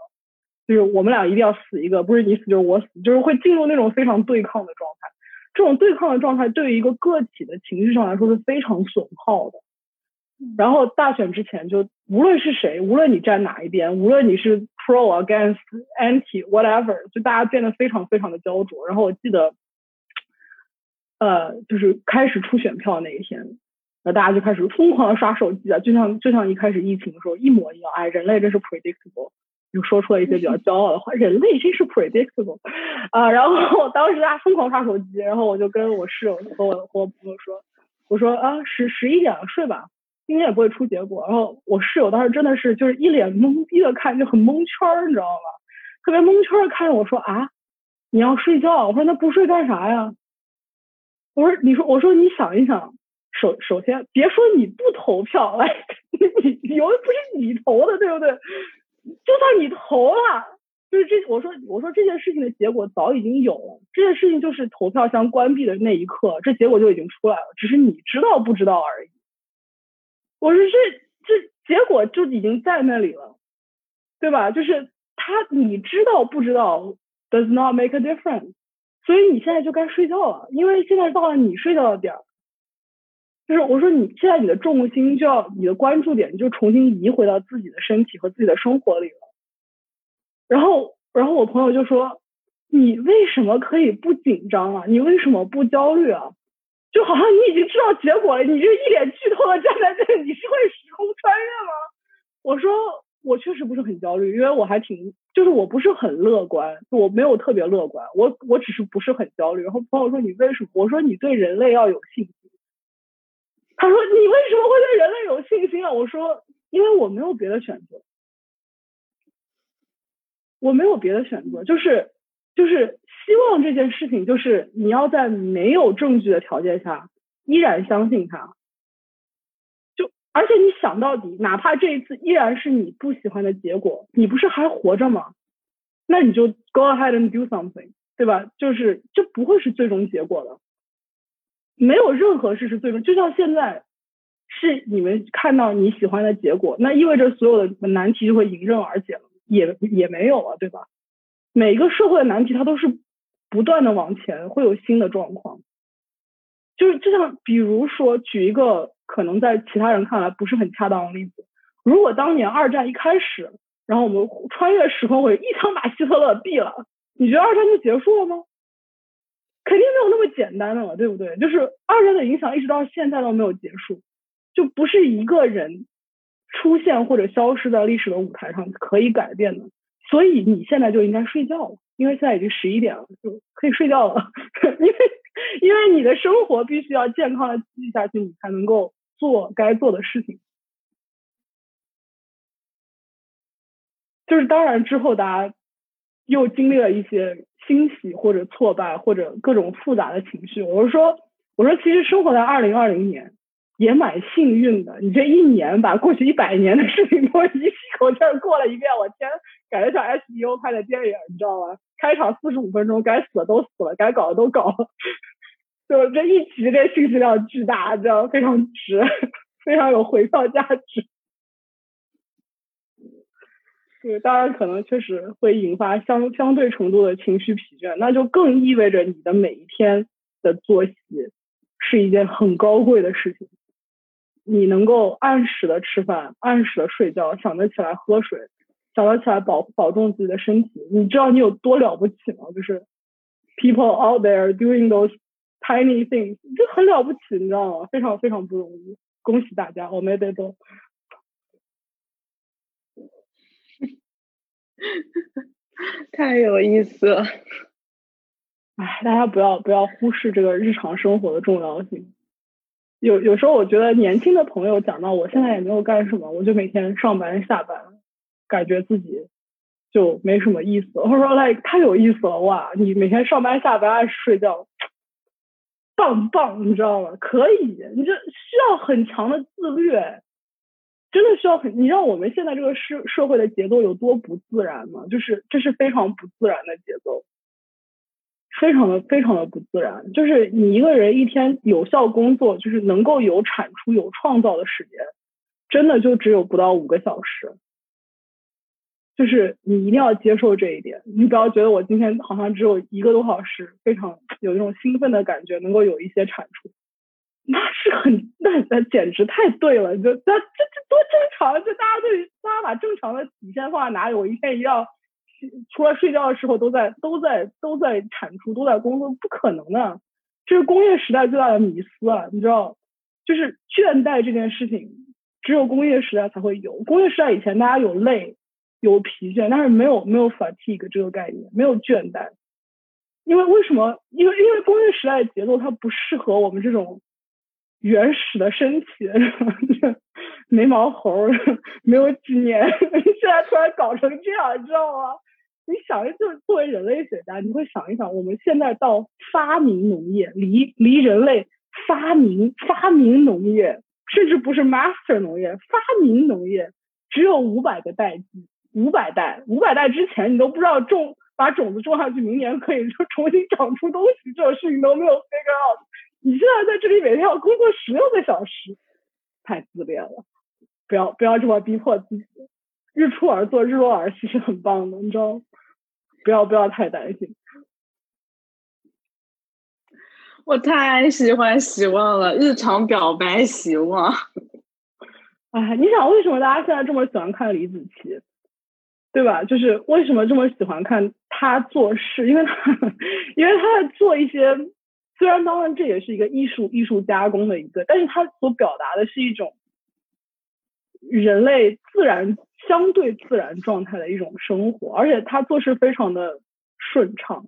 就是我们俩一定要死一个，不是你死就是我死，就是会进入那种非常对抗的状态。这种对抗的状态对于一个个体的情绪上来说是非常损耗的。然后大选之前就无论是谁，无论你站哪一边，无论你是 pro against anti whatever，就大家变得非常非常的焦灼。然后我记得，呃，就是开始出选票那一天，那大家就开始疯狂的刷手机啊，就像就像一开始疫情的时候一模一样。哎，人类真是 predictable，就说出了一些比较骄傲的话，人类真是 predictable 啊。然后我当时大家疯狂刷手机，然后我就跟我室友和我和我朋友说，我说啊，十十一点了，睡吧。今天也不会出结果，然后我室友当时真的是就是一脸懵逼的看，就很蒙圈儿，你知道吗？特别蒙圈儿看着我说啊，你要睡觉？我说那不睡干啥呀？我说你说我说你想一想，首首先别说你不投票，哎，你你又不是你投的，对不对？就算你投了，就是这我说我说这件事情的结果早已经有了，这件事情就是投票箱关闭的那一刻，这结果就已经出来了，只是你知道不知道而已。我说这这结果就已经在那里了，对吧？就是他你知道不知道，does not make a difference。所以你现在就该睡觉了，因为现在到了你睡觉的点儿。就是我说你现在你的重心就要你的关注点就重新移回到自己的身体和自己的生活里了。然后然后我朋友就说，你为什么可以不紧张啊？你为什么不焦虑啊？就好像你已经知道结果了，你就一脸剧透的站在这里，你是会时空穿越吗？我说我确实不是很焦虑，因为我还挺，就是我不是很乐观，我没有特别乐观，我我只是不是很焦虑。然后朋友说你为什么？我说你对人类要有信心。他说你为什么会对人类有信心啊？我说因为我没有别的选择，我没有别的选择，就是就是。希望这件事情就是你要在没有证据的条件下依然相信他，就而且你想到底，哪怕这一次依然是你不喜欢的结果，你不是还活着吗？那你就 go ahead and do something，对吧？就是这不会是最终结果的，没有任何事是最终。就像现在是你们看到你喜欢的结果，那意味着所有的难题就会迎刃而解了，也也没有了，对吧？每一个社会的难题，它都是。不断的往前会有新的状况，就是就像比如说举一个可能在其他人看来不是很恰当的例子，如果当年二战一开始，然后我们穿越时空会一枪把希特勒毙了，你觉得二战就结束了吗？肯定没有那么简单的了，对不对？就是二战的影响一直到现在都没有结束，就不是一个人出现或者消失在历史的舞台上可以改变的，所以你现在就应该睡觉了。因为现在已经十一点了，就可以睡觉了。因为因为你的生活必须要健康的继续下去，你才能够做该做的事情。就是当然之后，大家又经历了一些欣喜或者挫败或者各种复杂的情绪。我是说，我说其实生活在二零二零年也蛮幸运的。你这一年把过去一百年的事情都一口气儿过了一遍，我天，感觉像 S E O 拍的电影，你知道吗？开场四十五分钟，该死的都死了，该搞的都搞了，就这一集这信息量巨大，你知道非常值，非常有回放价值。对，当然可能确实会引发相相对程度的情绪疲倦，那就更意味着你的每一天的作息是一件很高贵的事情。你能够按时的吃饭，按时的睡觉，想得起来喝水。想得起来保保重自己的身体，你知道你有多了不起吗？就是 people out there doing those tiny things，就很了不起，你知道吗？非常非常不容易，恭喜大家，我们得都。太有意思了。哎，大家不要不要忽视这个日常生活的重要性。有有时候我觉得年轻的朋友讲到我现在也没有干什么，我就每天上班下班。感觉自己就没什么意思。我说：“like 太有意思了哇！你每天上班下班按时睡觉，棒棒，你知道吗？可以，你这需要很强的自律，真的需要很。你知道我们现在这个社社会的节奏有多不自然吗？就是这是非常不自然的节奏，非常的非常的不自然。就是你一个人一天有效工作，就是能够有产出、有创造的时间，真的就只有不到五个小时。”就是你一定要接受这一点，你不要觉得我今天好像只有一个多小时，非常有那种兴奋的感觉，能够有一些产出，那是很那那简直太对了，就这这这多正常，就大家对大家把正常的底线放在哪里？我一天一定要除了睡觉的时候都在都在都在产出都在工作，不可能的，这是工业时代最大的迷思啊！你知道，就是倦怠这件事情，只有工业时代才会有。工业时代以前大家有累有疲倦，但是没有没有 fatigue 这个概念，没有倦怠。因为为什么？因为因为工业时代的节奏它不适合我们这种原始的身体，没毛猴，没有几年，现在突然搞成这样，你知道吗？你想，就是作为人类学家，你会想一想，我们现在到发明农业，离离人类发明发明农业，甚至不是 master 农业，发明农业只有五百个代际，五百代，五百代之前你都不知道种。把种子种下去，明年可以就 重新长出东西，这种事情都没有 figure out。你现在在这里每天要工作十六个小时，太自恋了，不要不要这么逼迫自己。日出而作，日落而息是很棒的，你知道？不要不要太担心。我太喜欢希望了，日常表白希望。哎，你想为什么大家现在这么喜欢看李子柒？对吧？就是为什么这么喜欢看他做事？因为他，因为他在做一些，虽然当然这也是一个艺术艺术加工的一个，但是他所表达的是一种人类自然相对自然状态的一种生活，而且他做事非常的顺畅，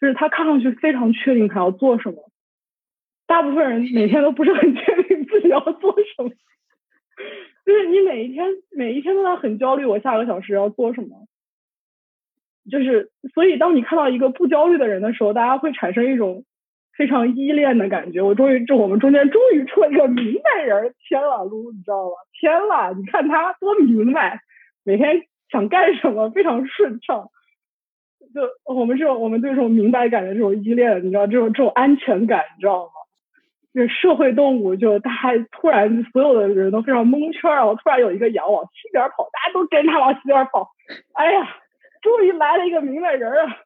就是他看上去非常确定他要做什么。大部分人每天都不是很确定自己要做什么。就是你每一天每一天都在很焦虑，我下个小时要做什么？就是所以，当你看到一个不焦虑的人的时候，大家会产生一种非常依恋的感觉。我终于，这我们中间终于出了一个明白人，天了噜，你知道吗？天了，你看他多明白，每天想干什么非常顺畅。就我们这种，我们对这种明白感的这种依恋，你知道，这种这种安全感，你知道吗？就社会动物，就大家突然所有的人都非常蒙圈，然后突然有一个羊往西边跑，大家都跟他往西边跑。哎呀，终于来了一个明白人啊！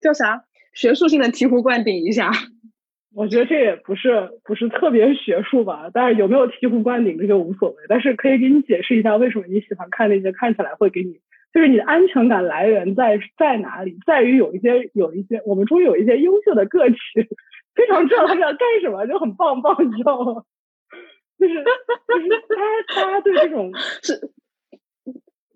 叫啥？学术性的醍醐灌顶一下。我觉得这也不是不是特别学术吧，但是有没有醍醐灌顶这就无所谓。但是可以给你解释一下，为什么你喜欢看那些看起来会给你，就是你的安全感来源在在哪里？在于有一些有一些，我们终于有一些优秀的个体。非常知道他要干什么，就很棒棒，你知道吗？就是就是大家大家对这种是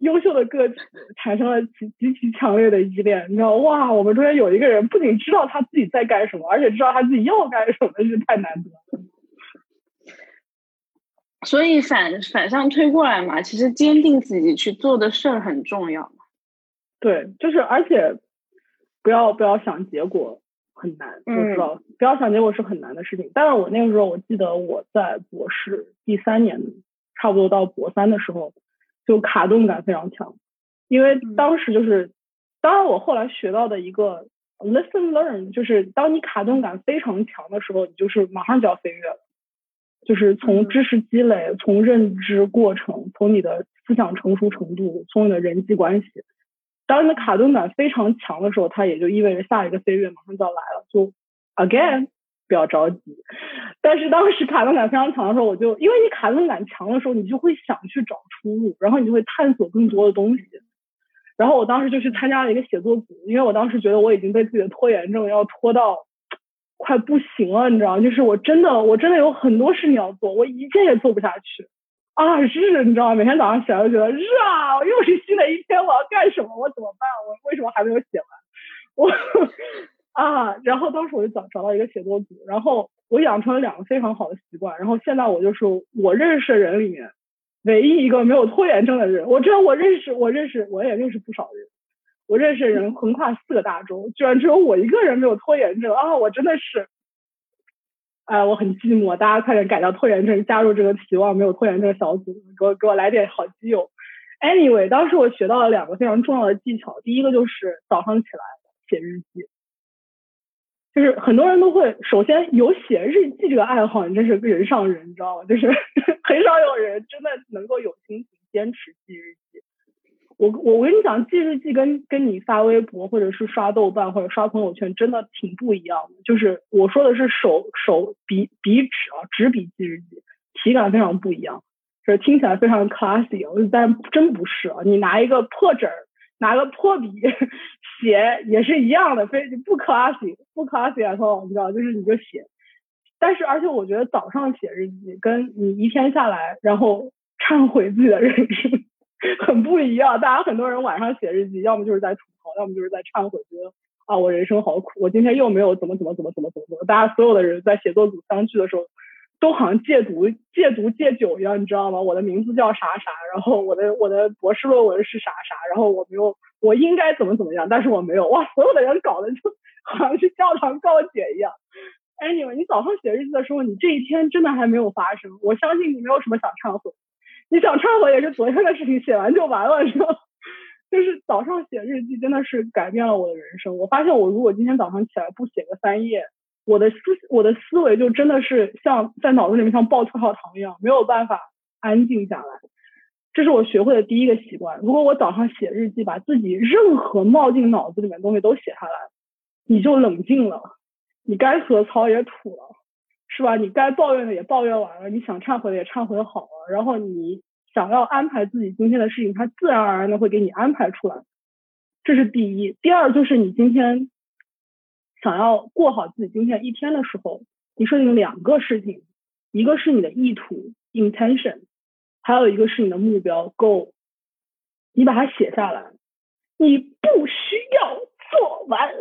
优秀的个体产生了极极其强烈的依恋，你知道哇，我们中间有一个人不仅知道他自己在干什么，而且知道他自己要干什么，是太难得了。所以反反向推过来嘛，其实坚定自己去做的事儿很重要。对，就是而且不要不要想结果。很难，我知道，不要想结果是很难的事情。但是我那个时候，我记得我在博士第三年，差不多到博三的时候，就卡顿感非常强，因为当时就是，当然我后来学到的一个 listen learn，就是当你卡顿感非常强的时候，你就是马上就要飞跃了，就是从知识积累，从认知过程，从你的思想成熟程度，从你的人际关系。当你的卡顿感非常强的时候，它也就意味着下一个飞跃马上就要来了。就 again，不要着急。但是当时卡顿感非常强的时候，我就因为你卡顿感强的时候，你就会想去找出路，然后你就会探索更多的东西。然后我当时就去参加了一个写作组，因为我当时觉得我已经被自己的拖延症要拖到快不行了，你知道吗？就是我真的我真的有很多事情要做，我一件也做不下去。啊，日，你知道吗？每天早上起来就觉得日啊，又是新的一天，我要干什么？我怎么办？我为什么还没有写完？我啊，然后当时我就找找到一个写作组，然后我养成了两个非常好的习惯，然后现在我就是我认识的人里面唯一一个没有拖延症的人。我知道我认识，我认识，我也认识不少人，我认识的人横跨四个大洲，居然只有我一个人没有拖延症啊！我真的是。哎，我很寂寞，大家快点改掉拖延症，加入这个期望没有拖延症小组，给我给我来点好基友。Anyway，当时我学到了两个非常重要的技巧，第一个就是早上起来写日记，就是很多人都会首先有写日记这个爱好，你真是人上人，你知道吗？就是 很少有人真的能够有心情坚持记日记。我我我跟你讲，记日记跟跟你发微博或者是刷豆瓣或者刷朋友圈真的挺不一样的。就是我说的是手手笔笔纸啊，纸笔记日记，体感非常不一样。就是听起来非常 classy，但真不是啊！你拿一个破纸儿，拿个破笔 写也是一样的，非不 classy，不 classy 啊！你知道，就是你就写。但是而且我觉得早上写日记跟你一天下来然后忏悔自己的人生。很不一样，大家很多人晚上写日记，要么就是在吐槽，要么就是在忏悔，觉得啊我人生好苦，我今天又没有怎么怎么怎么怎么怎么怎么。大家所有的人在写作组相聚的时候，都好像戒毒戒毒戒酒一样，你知道吗？我的名字叫啥啥，然后我的我的博士论文是啥啥，然后我没有我应该怎么怎么样，但是我没有。哇，所有的人搞得就好像是教堂告解一样。Anyway，你早上写日记的时候，你这一天真的还没有发生，我相信你没有什么想忏悔。你想忏悔也是昨天的事情，写完就完了，是吧？就是早上写日记真的是改变了我的人生。我发现我如果今天早上起来不写个三页，我的思我的思维就真的是像在脑子里面像爆跳跳糖一样，没有办法安静下来。这是我学会的第一个习惯。如果我早上写日记，把自己任何冒进脑子里面的东西都写下来，你就冷静了，你该吐槽也吐了。是吧？你该抱怨的也抱怨完了，你想忏悔的也忏悔好了，然后你想要安排自己今天的事情，它自然而然的会给你安排出来。这是第一。第二就是你今天想要过好自己今天一天的时候，你设定两个事情，一个是你的意图 intention，还有一个是你的目标 goal，你把它写下来，你不需要做完，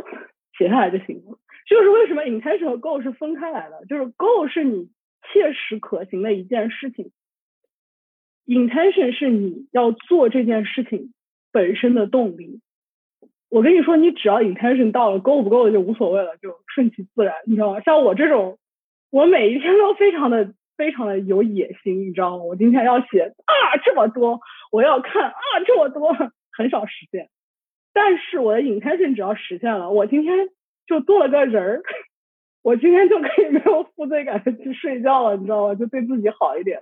写下来就行了。就是为什么 intention 和 goal 是分开来的，就是 goal 是你切实可行的一件事情，intention 是你要做这件事情本身的动力。我跟你说，你只要 intention 到了够不够就无所谓了，就顺其自然，你知道吗？像我这种，我每一天都非常的非常的有野心，你知道吗？我今天要写啊这么多，我要看啊这么多，很少实现。但是我的 intention 只要实现了，我今天。就多了个人儿，我今天就可以没有负罪感的去睡觉了，你知道吗？就对自己好一点。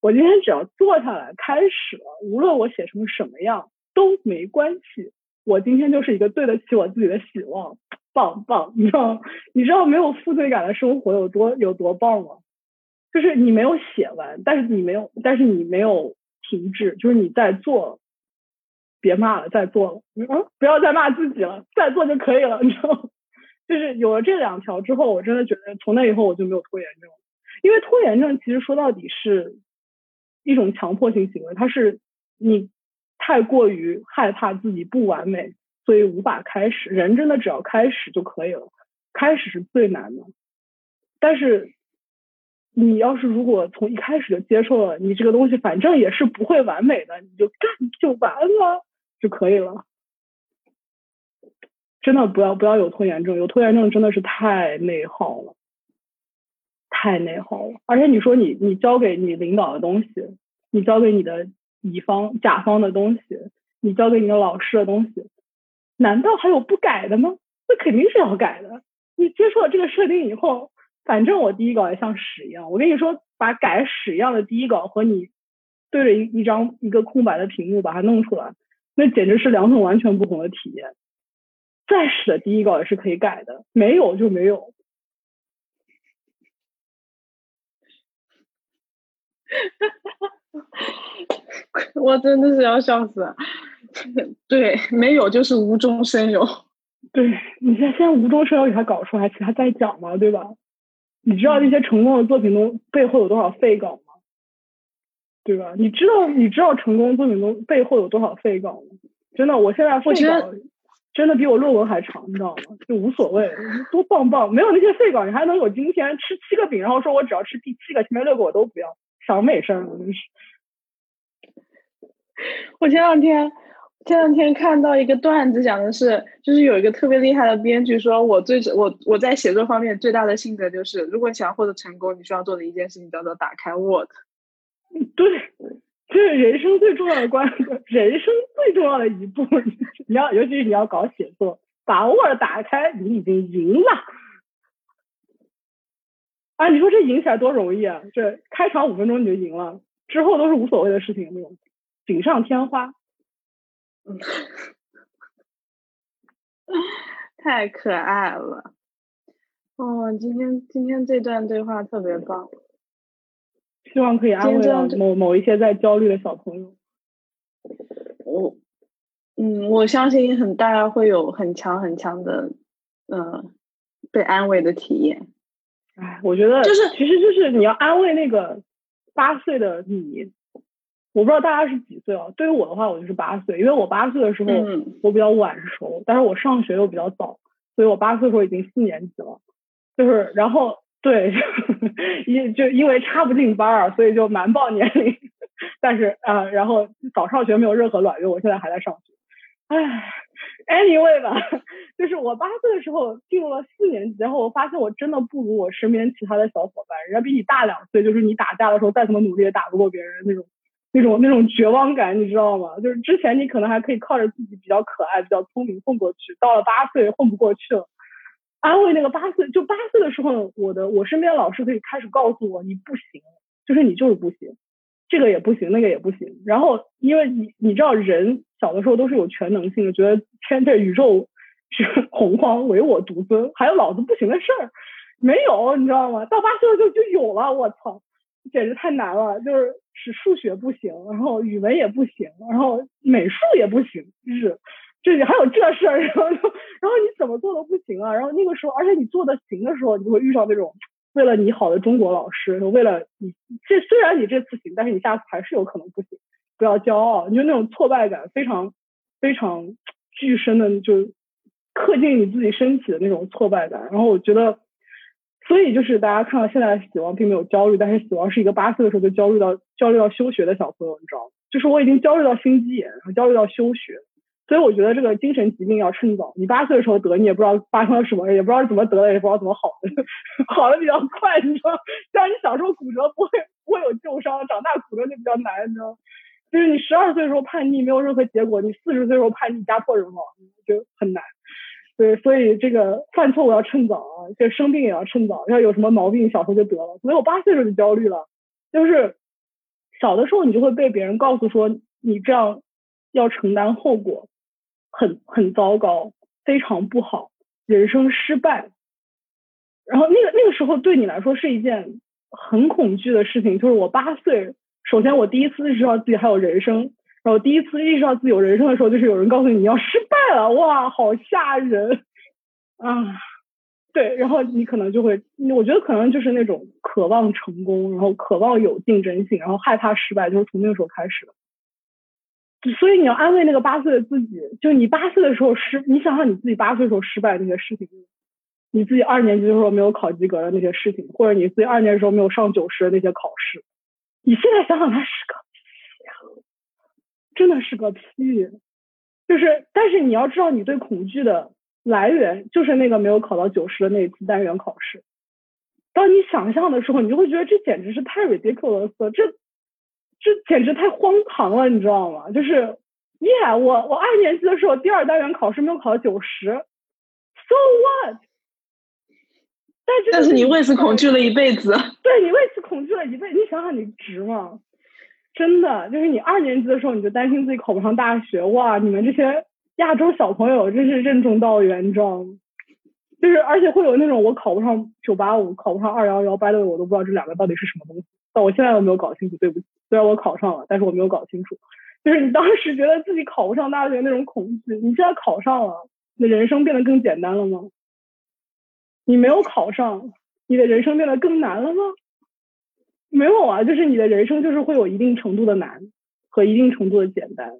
我今天只要坐下来开始了，无论我写成什么样都没关系。我今天就是一个对得起我自己的希望，棒棒，你知道？你知道没有负罪感的生活有多有多棒吗？就是你没有写完，但是你没有，但是你没有停滞，就是你在做，别骂了，在做了，嗯，不要再骂自己了，在做就可以了，你知道吗？就是有了这两条之后，我真的觉得从那以后我就没有拖延症，因为拖延症其实说到底是一种强迫性行为，它是你太过于害怕自己不完美，所以无法开始。人真的只要开始就可以了，开始是最难的。但是你要是如果从一开始就接受了，你这个东西反正也是不会完美的，你就干就完了就可以了。真的不要不要有拖延症，有拖延症真的是太内耗了，太内耗了。而且你说你你交给你领导的东西，你交给你的乙方甲方的东西，你交给你的老师的东西，难道还有不改的吗？那肯定是要改的。你接受了这个设定以后，反正我第一稿也像屎一样。我跟你说，把改屎一样的第一稿和你对着一一张一个空白的屏幕把它弄出来，那简直是两种完全不同的体验。再屎的第一稿也是可以改的，没有就没有。哈哈哈哈 我真的是要笑死！对，没有就是无中生有。对你现在现在无中生有，给他搞出来其他再讲嘛？对吧？你知道那些成功的作品中背后有多少废稿吗？对吧？你知道你知道成功作品中背后有多少废稿吗？真的，我现在废稿。真的比我论文还长，你知道吗？就无所谓，多棒棒，没有那些废稿，你还能有今天吃七个饼，然后说我只要吃第七个，前面六个我都不要，想美声，真是。我前两天前两天看到一个段子，讲的是，就是有一个特别厉害的编剧说，我最我我在写作方面最大的心得就是，如果你想获得成功，你需要做的一件事情叫做打开 Word。对。这是人生最重要的关，人生最重要的一步。你要，尤其是你要搞写作，把 Word 打开，你已经赢了。啊，你说这赢起来多容易啊！这开场五分钟你就赢了，之后都是无所谓的事情，那种锦上添花。太可爱了。哦，今天今天这段对话特别棒，希望可以安慰到某某一些在焦虑的小朋友。我，嗯，我相信很大家会有很强很强的，嗯，被安慰的体验。哎，我觉得就是，其实就是你要安慰那个八岁的你。我不知道大家是几岁啊？对于我的话，我就是八岁，因为我八岁的时候我比较晚熟，但是我上学又比较早，所以我八岁的时候已经四年级了。就是，然后对，因就因为插不进班儿，所以就瞒报年龄。但是啊，然后早上学没有任何卵用，我现在还在上学。唉，anyway 吧，就是我八岁的时候进入了四年级，然后我发现我真的不如我身边其他的小伙伴，人家比你大两岁，就是你打架的时候再怎么努力也打不过别人那种。那种那种绝望感，你知道吗？就是之前你可能还可以靠着自己比较可爱、比较聪明混过去，到了八岁混不过去了。安慰那个八岁，就八岁的时候，我的我身边老师可以开始告诉我，你不行，就是你就是不行，这个也不行，那个也不行。然后因为你你知道，人小的时候都是有全能性的，觉得天这宇宙是洪荒，唯我独尊，还有老子不行的事儿没有，你知道吗？到八岁就就有了，我操！简直太难了，就是是数学不行，然后语文也不行，然后美术也不行，就是这还有这事儿，然后然后你怎么做都不行啊。然后那个时候，而且你做的行的时候，你就会遇上那种为了你好的中国老师，为了你这虽然你这次行，但是你下次还是有可能不行，不要骄傲，你就那种挫败感非常非常巨深的，就刻进你自己身体的那种挫败感。然后我觉得。所以就是大家看到现在的死亡并没有焦虑，但是死亡是一个八岁的时候就焦虑到焦虑到休学的小朋友，你知道吗？就是我已经焦虑到心肌炎，然后焦虑到休学。所以我觉得这个精神疾病要趁早。你八岁的时候得，你也不知道发生了什么，也不知道怎么得的，也不知道怎么好的，好的比较快，你知道？像你小时候骨折不会不会有旧伤，长大骨折就比较难，你知道吗？就是你十二岁的时候叛逆没有任何结果，你四十岁时候叛逆家破人亡就很难。对，所以这个犯错误要趁早啊，这生病也要趁早，要有什么毛病小时候就得了。所以我八岁时候就焦虑了，就是小的时候你就会被别人告诉说你这样要承担后果，很很糟糕，非常不好，人生失败。然后那个那个时候对你来说是一件很恐惧的事情，就是我八岁，首先我第一次意识到自己还有人生。然后第一次意识到自己有人生的时候，就是有人告诉你你要失败了，哇，好吓人啊！对，然后你可能就会，我觉得可能就是那种渴望成功，然后渴望有竞争性，然后害怕失败，就是从那个时候开始的。所以你要安慰那个八岁的自己，就你八岁的时候失，你想想你自己八岁时候失败的那些事情，你自己二年级的时候没有考及格的那些事情，或者你自己二年级时候没有上九十的那些考试，你现在想想它是个。真的是个屁，就是，但是你要知道，你对恐惧的来源就是那个没有考到九十的那一次单元考试。当你想象的时候，你就会觉得这简直是太 ridiculous，这这简直太荒唐了，你知道吗？就是，耶，我我二年级的时候第二单元考试没有考到九十，so what？但是但是你为此恐惧了一辈子，对你为此恐惧了一辈子，你想想你值吗？真的，就是你二年级的时候，你就担心自己考不上大学，哇！你们这些亚洲小朋友真是任重道远，你知道吗？就是而且会有那种我考不上九八五，考不上二幺幺，掰的我都不知道这两个到底是什么东西。但我现在都没有搞清楚，对不起。虽然我考上了，但是我没有搞清楚。就是你当时觉得自己考不上大学那种恐惧，你现在考上了，你的人生变得更简单了吗？你没有考上，你的人生变得更难了吗？没有啊，就是你的人生就是会有一定程度的难和一定程度的简单，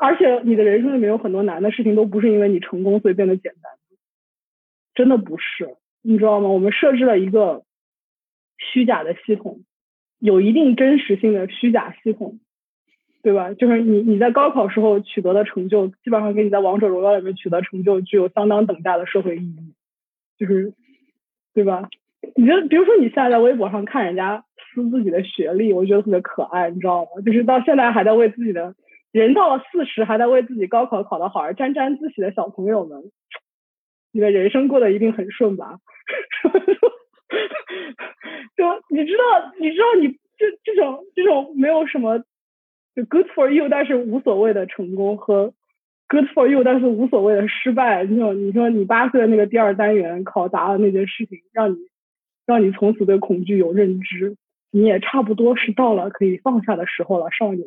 而且你的人生里面有很多难的事情都不是因为你成功所以变得简单，真的不是，你知道吗？我们设置了一个虚假的系统，有一定真实性的虚假系统，对吧？就是你你在高考时候取得的成就，基本上跟你在王者荣耀里面取得成就具有相当等价的社会意义，就是对吧？你觉得，比如说你现在在微博上看人家撕自己的学历，我觉得特别可爱，你知道吗？就是到现在还在为自己的人到了四十还在为自己高考考得好而沾沾自喜的小朋友们，你的人生过得一定很顺吧？就你知道，你知道，你这这种这种没有什么就 good for you，但是无所谓的成功和 good for you，但是无所谓的失败。你说，你说你八岁的那个第二单元考砸了那件事情，让你让你从此对恐惧有认知，你也差不多是到了可以放下的时候了，少年。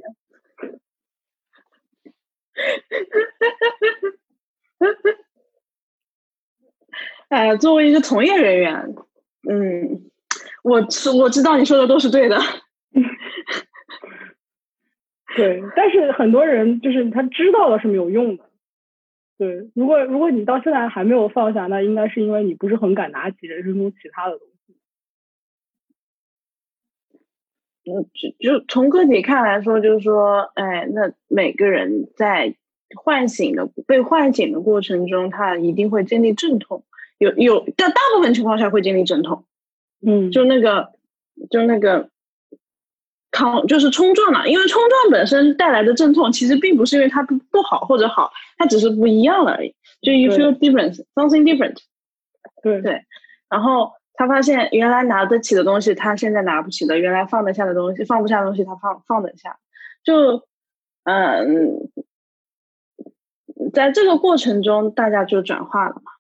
哎，作为一个从业人员，嗯，我我知道你说的都是对的。对，但是很多人就是他知道了是没有用的。对，如果如果你到现在还没有放下，那应该是因为你不是很敢拿起人生中其他的东西。嗯，就就从个体看来说，就是说，哎，那每个人在唤醒的被唤醒的过程中，他一定会经历阵痛，有有，但大部分情况下会经历阵痛。嗯，就那个，就那个。抗就是冲撞了，因为冲撞本身带来的阵痛，其实并不是因为它不不好或者好，它只是不一样了而已。就 you feel different, something different。对对。然后他发现原来拿得起的东西，他现在拿不起的；原来放得下的东西，放不下的东西，他放放得下。就嗯，在这个过程中，大家就转化了嘛。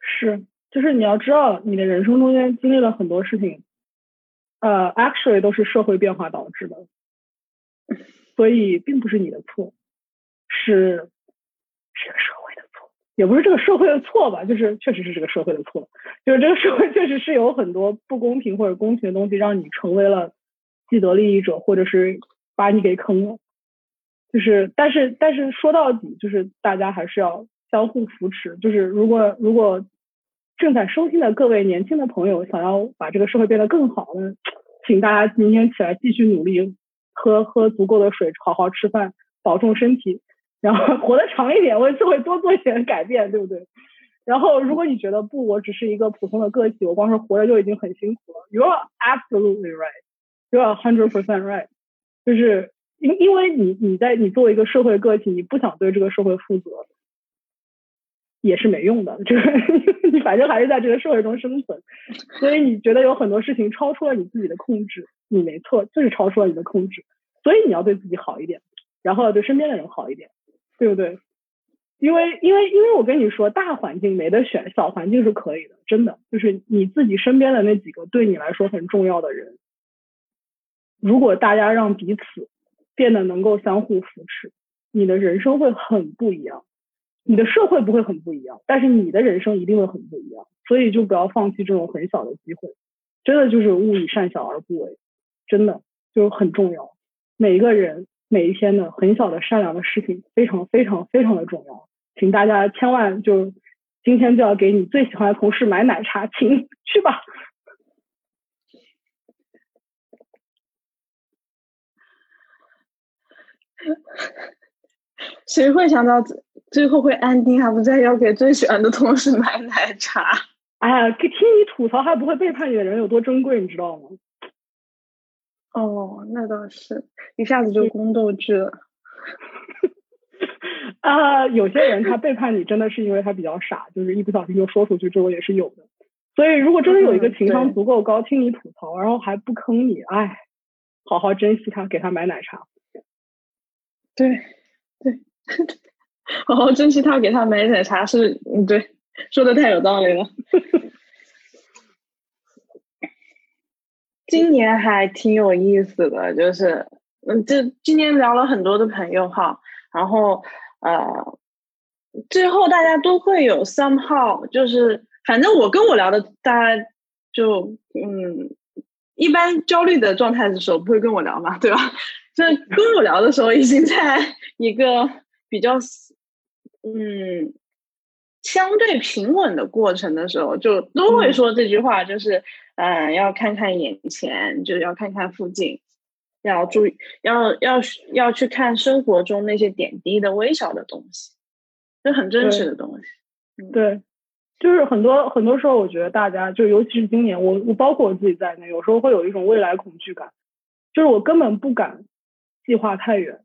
是，就是你要知道，你的人生中间经历了很多事情。呃，actually 都是社会变化导致的，所以并不是你的错，是社，也不是这个社会的错吧，就是确实是这个社会的错，就是这个社会 确实是有很多不公平或者公平的东西，让你成为了既得利益者，或者是把你给坑了。就是，但是但是说到底，就是大家还是要相互扶持。就是如果如果。正在收听的各位年轻的朋友，想要把这个社会变得更好呢，请大家明天起来继续努力，喝喝足够的水，好好吃饭，保重身体，然后 活得长一点，为社会多做一点改变，对不对？然后，如果你觉得不，我只是一个普通的个体，我光是活着就已经很辛苦了，You are absolutely right, you are hundred percent right，就是因因为你你在你作为一个社会个体，你不想对这个社会负责。也是没用的，就是 你反正还是在这个社会中生存，所以你觉得有很多事情超出了你自己的控制，你没错，就是超出了你的控制，所以你要对自己好一点，然后要对身边的人好一点，对不对？因为因为因为我跟你说，大环境没得选，小环境是可以的，真的，就是你自己身边的那几个对你来说很重要的人，如果大家让彼此变得能够相互扶持，你的人生会很不一样。你的社会不会很不一样，但是你的人生一定会很不一样，所以就不要放弃这种很小的机会，真的就是勿以善小而不为，真的就是很重要。每一个人每一天的很小的善良的事情，非常非常非常的重要，请大家千万就今天就要给你最喜欢的同事买奶茶，请去吧。谁会想到最后会安定，还不再要给最喜欢的同事买奶茶？哎呀，听你吐槽还不会背叛你的人有多珍贵，你知道吗？哦，那倒是一下子就宫斗剧了。啊，有些人他背叛你，真的是因为他比较傻，就是一不小心就说出去，这我也是有的。所以，如果真的有一个情商足够高，听你吐槽，然后还不坑你，哎，好好珍惜他，给他买奶茶。对，对。好好珍惜他，给他买奶茶是，嗯，对，说的太有道理了。今年还挺有意思的，就是，嗯，这今年聊了很多的朋友哈，然后呃，最后大家都会有 somehow，就是反正我跟我聊的，大家就嗯，一般焦虑的状态的时候不会跟我聊嘛，对吧？就跟我聊的时候，已经在 一个。比较，嗯，相对平稳的过程的时候，就都会说这句话，就是，嗯，要看看眼前，就要看看附近，要注意，要要要去看生活中那些点滴的微小的东西，就很真实的东西。对，就是很多很多时候，我觉得大家就尤其是今年，我我包括我自己在内，有时候会有一种未来恐惧感，就是我根本不敢计划太远。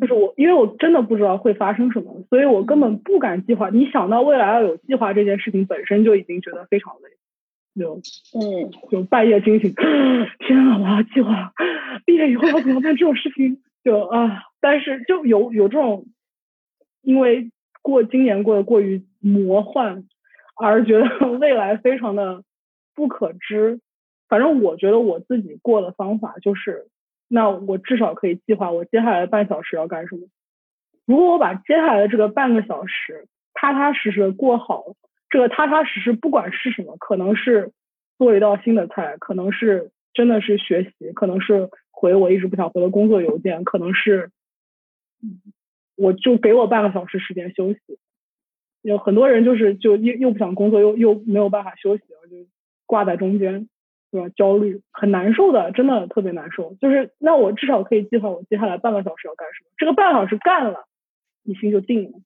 就是我，因为我真的不知道会发生什么，所以我根本不敢计划。你想到未来要有计划这件事情本身就已经觉得非常累，就嗯，就半夜惊醒，天啊，我要计划，毕业以后要怎么办这种事情就啊，但是就有有这种，因为过今年过得过于魔幻，而觉得 未来非常的不可知。反正我觉得我自己过的方法就是，那我至少可以计划我接下来的半小时要干什么。如果我把接下来的这个半个小时踏踏实实的过好，这个踏踏实实不管是什么，可能是做一道新的菜，可能是真的是学习，可能是回我一直不想回的工作邮件，可能是，我就给我半个小时时间休息。有很多人就是就又又不想工作，又又没有办法休息，就挂在中间，对吧？焦虑很难受的，真的特别难受。就是那我至少可以计划我接下来半个小时要干什么，这个半个小时干了。你心就定了，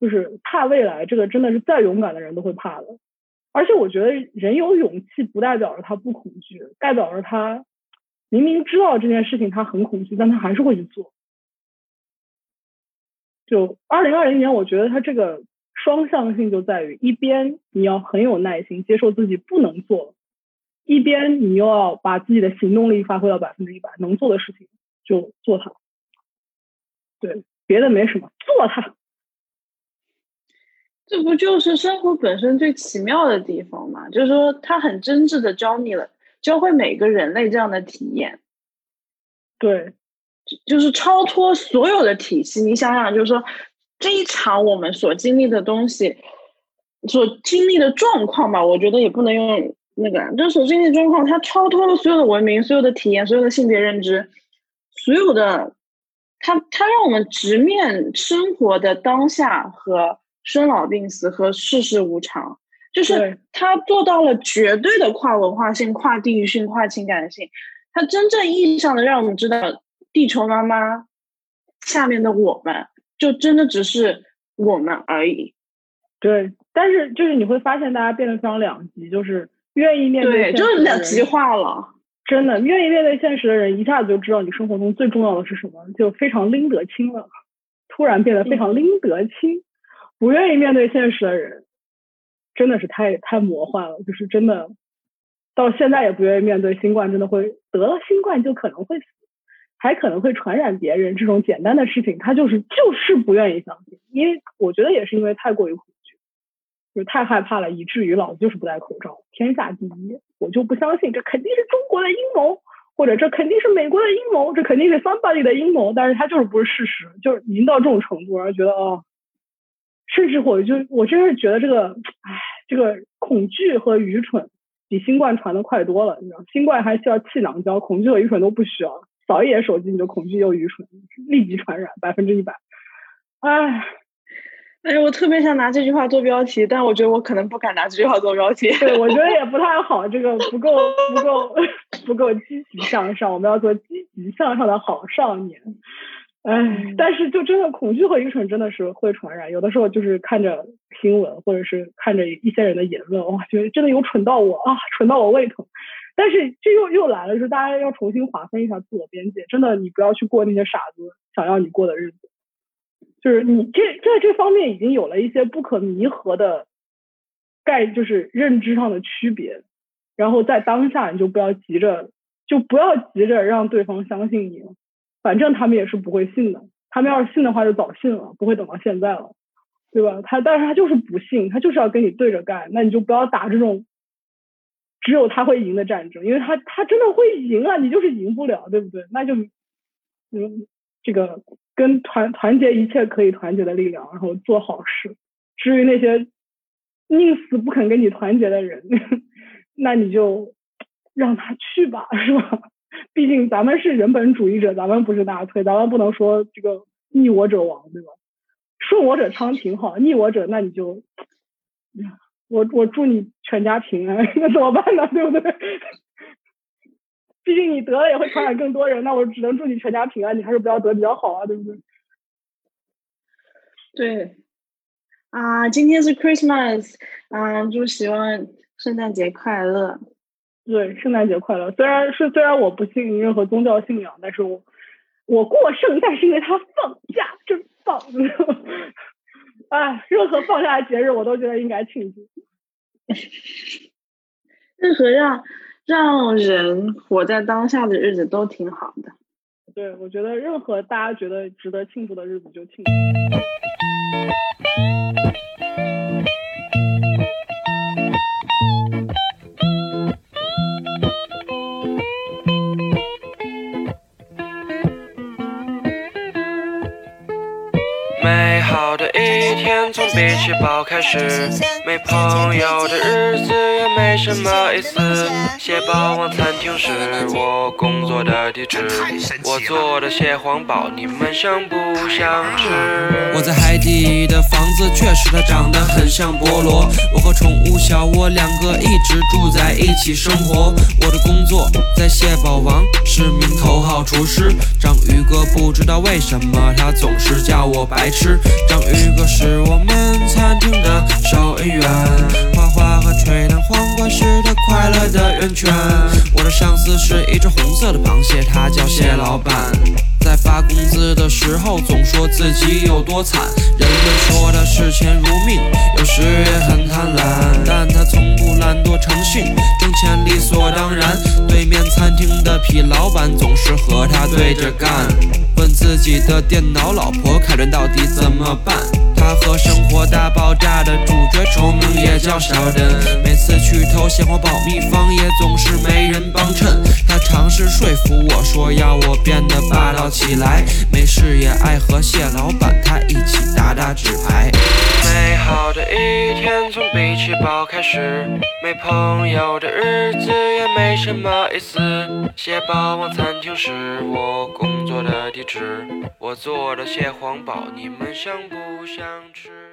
就是怕未来，这个真的是再勇敢的人都会怕的。而且我觉得人有勇气，不代表着他不恐惧，代表着他明明知道这件事情他很恐惧，但他还是会去做。就二零二零年，我觉得他这个双向性就在于，一边你要很有耐心，接受自己不能做，一边你又要把自己的行动力发挥到百分之一百，能做的事情就做它。对。别的没什么，做它。这不就是生活本身最奇妙的地方吗？就是说，它很真挚的教你了，教会每个人类这样的体验。对，就是超脱所有的体系。你想想，就是说，这一场我们所经历的东西，所经历的状况吧，我觉得也不能用那个，就是所经历的状况，它超脱了所有的文明、所有的体验、所有的性别认知、所有的。它它让我们直面生活的当下和生老病死和世事无常，就是他做到了绝对的跨文化性、跨地域性、跨情感性。他真正意义上的让我们知道，地球妈妈下面的我们，就真的只是我们而已。对，但是就是你会发现，大家变得非常两极，就是愿意面对，就是两极化了。真的，愿意面对现实的人，一下子就知道你生活中最重要的是什么，就非常拎得清了。突然变得非常拎得清。不愿意面对现实的人，真的是太太魔幻了。就是真的，到现在也不愿意面对新冠，真的会得了新冠就可能会死，还可能会传染别人这种简单的事情，他就是就是不愿意相信。因为我觉得也是因为太过于恐惧。就太害怕了，以至于老子就是不戴口罩。天下第一，我就不相信这肯定是中国的阴谋，或者这肯定是美国的阴谋，这肯定是 somebody 的阴谋。但是它就是不是事实，就是已经到这种程度，而觉得哦，甚至我就我真是觉得这个，唉，这个恐惧和愚蠢比新冠传的快多了。你知道，新冠还需要气囊胶，恐惧和愚蠢都不需要，扫一眼手机你就恐惧又愚蠢，立即传染，百分之一百。唉。哎，我特别想拿这句话做标题，但我觉得我可能不敢拿这句话做标题。对，我觉得也不 太好，这个不够不够 不够积极向上。我们要做积极向上的好少年。哎，但是就真的恐惧和愚蠢真的是会传染。有的时候就是看着新闻，或者是看着一些人的言论，哇，觉得真的有蠢到我啊，蠢到我胃疼。但是这又又来了，就是大家要重新划分一下自我边界。真的，你不要去过那些傻子想要你过的日子。就是你这在这方面已经有了一些不可弥合的概，就是认知上的区别，然后在当下你就不要急着，就不要急着让对方相信你，反正他们也是不会信的，他们要是信的话就早信了，不会等到现在了，对吧？他但是他就是不信，他就是要跟你对着干，那你就不要打这种只有他会赢的战争，因为他他真的会赢啊，你就是赢不了，对不对？那就嗯这个。跟团团结一切可以团结的力量，然后做好事。至于那些宁死不肯跟你团结的人，那你就让他去吧，是吧？毕竟咱们是人本主义者，咱们不是纳粹，咱们不能说这个逆我者亡，对吧？顺我者昌挺好，逆我者那你就，我我祝你全家平安，那怎么办呢？对不对？毕竟你得了也会传染更多人，那我只能祝你全家平安，你还是不要得比较好啊，对不对？对，啊，今天是 Christmas，嗯，就希望圣诞节快乐。对，圣诞节快乐。虽然是虽然我不信任何宗教信仰，但是我我过圣诞是因为他放假，真棒。哎，任何放假的节日我都觉得应该庆祝。任何让。让人活在当下的日子都挺好的。对，我觉得任何大家觉得值得庆祝的日子就庆祝。一起跑开始。没朋友的日子也没什么意思。蟹堡王餐厅是我工作的地址，我做的蟹黄堡，你们想不想吃？我在海底的房子确实它长得很像菠萝。我和宠物小蜗两个一直住在一起生活。我的工作在蟹堡王是名头号厨师。章鱼哥不知道为什么他总是叫我白。痴章鱼哥是我们餐厅的收银员，画画和吹弹簧管是他快乐的源泉。我的上司是一只红色的螃蟹，他叫蟹老板。在发工资的时候，总说自己有多惨。人们说他视钱如命，有时也很贪婪，但他从不懒惰成性，挣钱理所当然。对面餐厅的痞老板总是和他对着干，问自己的电脑老婆凯伦到底怎么办。他和《生活大爆炸》的主角重名也叫小邓，每次去偷鲜花爆秘方，也总是没人帮衬。他尝试说服我说要我变得霸道起来，没事也爱和蟹老板他一起打打纸牌。美好的一天从比奇堡开始，没朋友的日子也没什么意思。蟹堡王餐厅是我工作的地址，我做的蟹黄堡，你们想不想吃？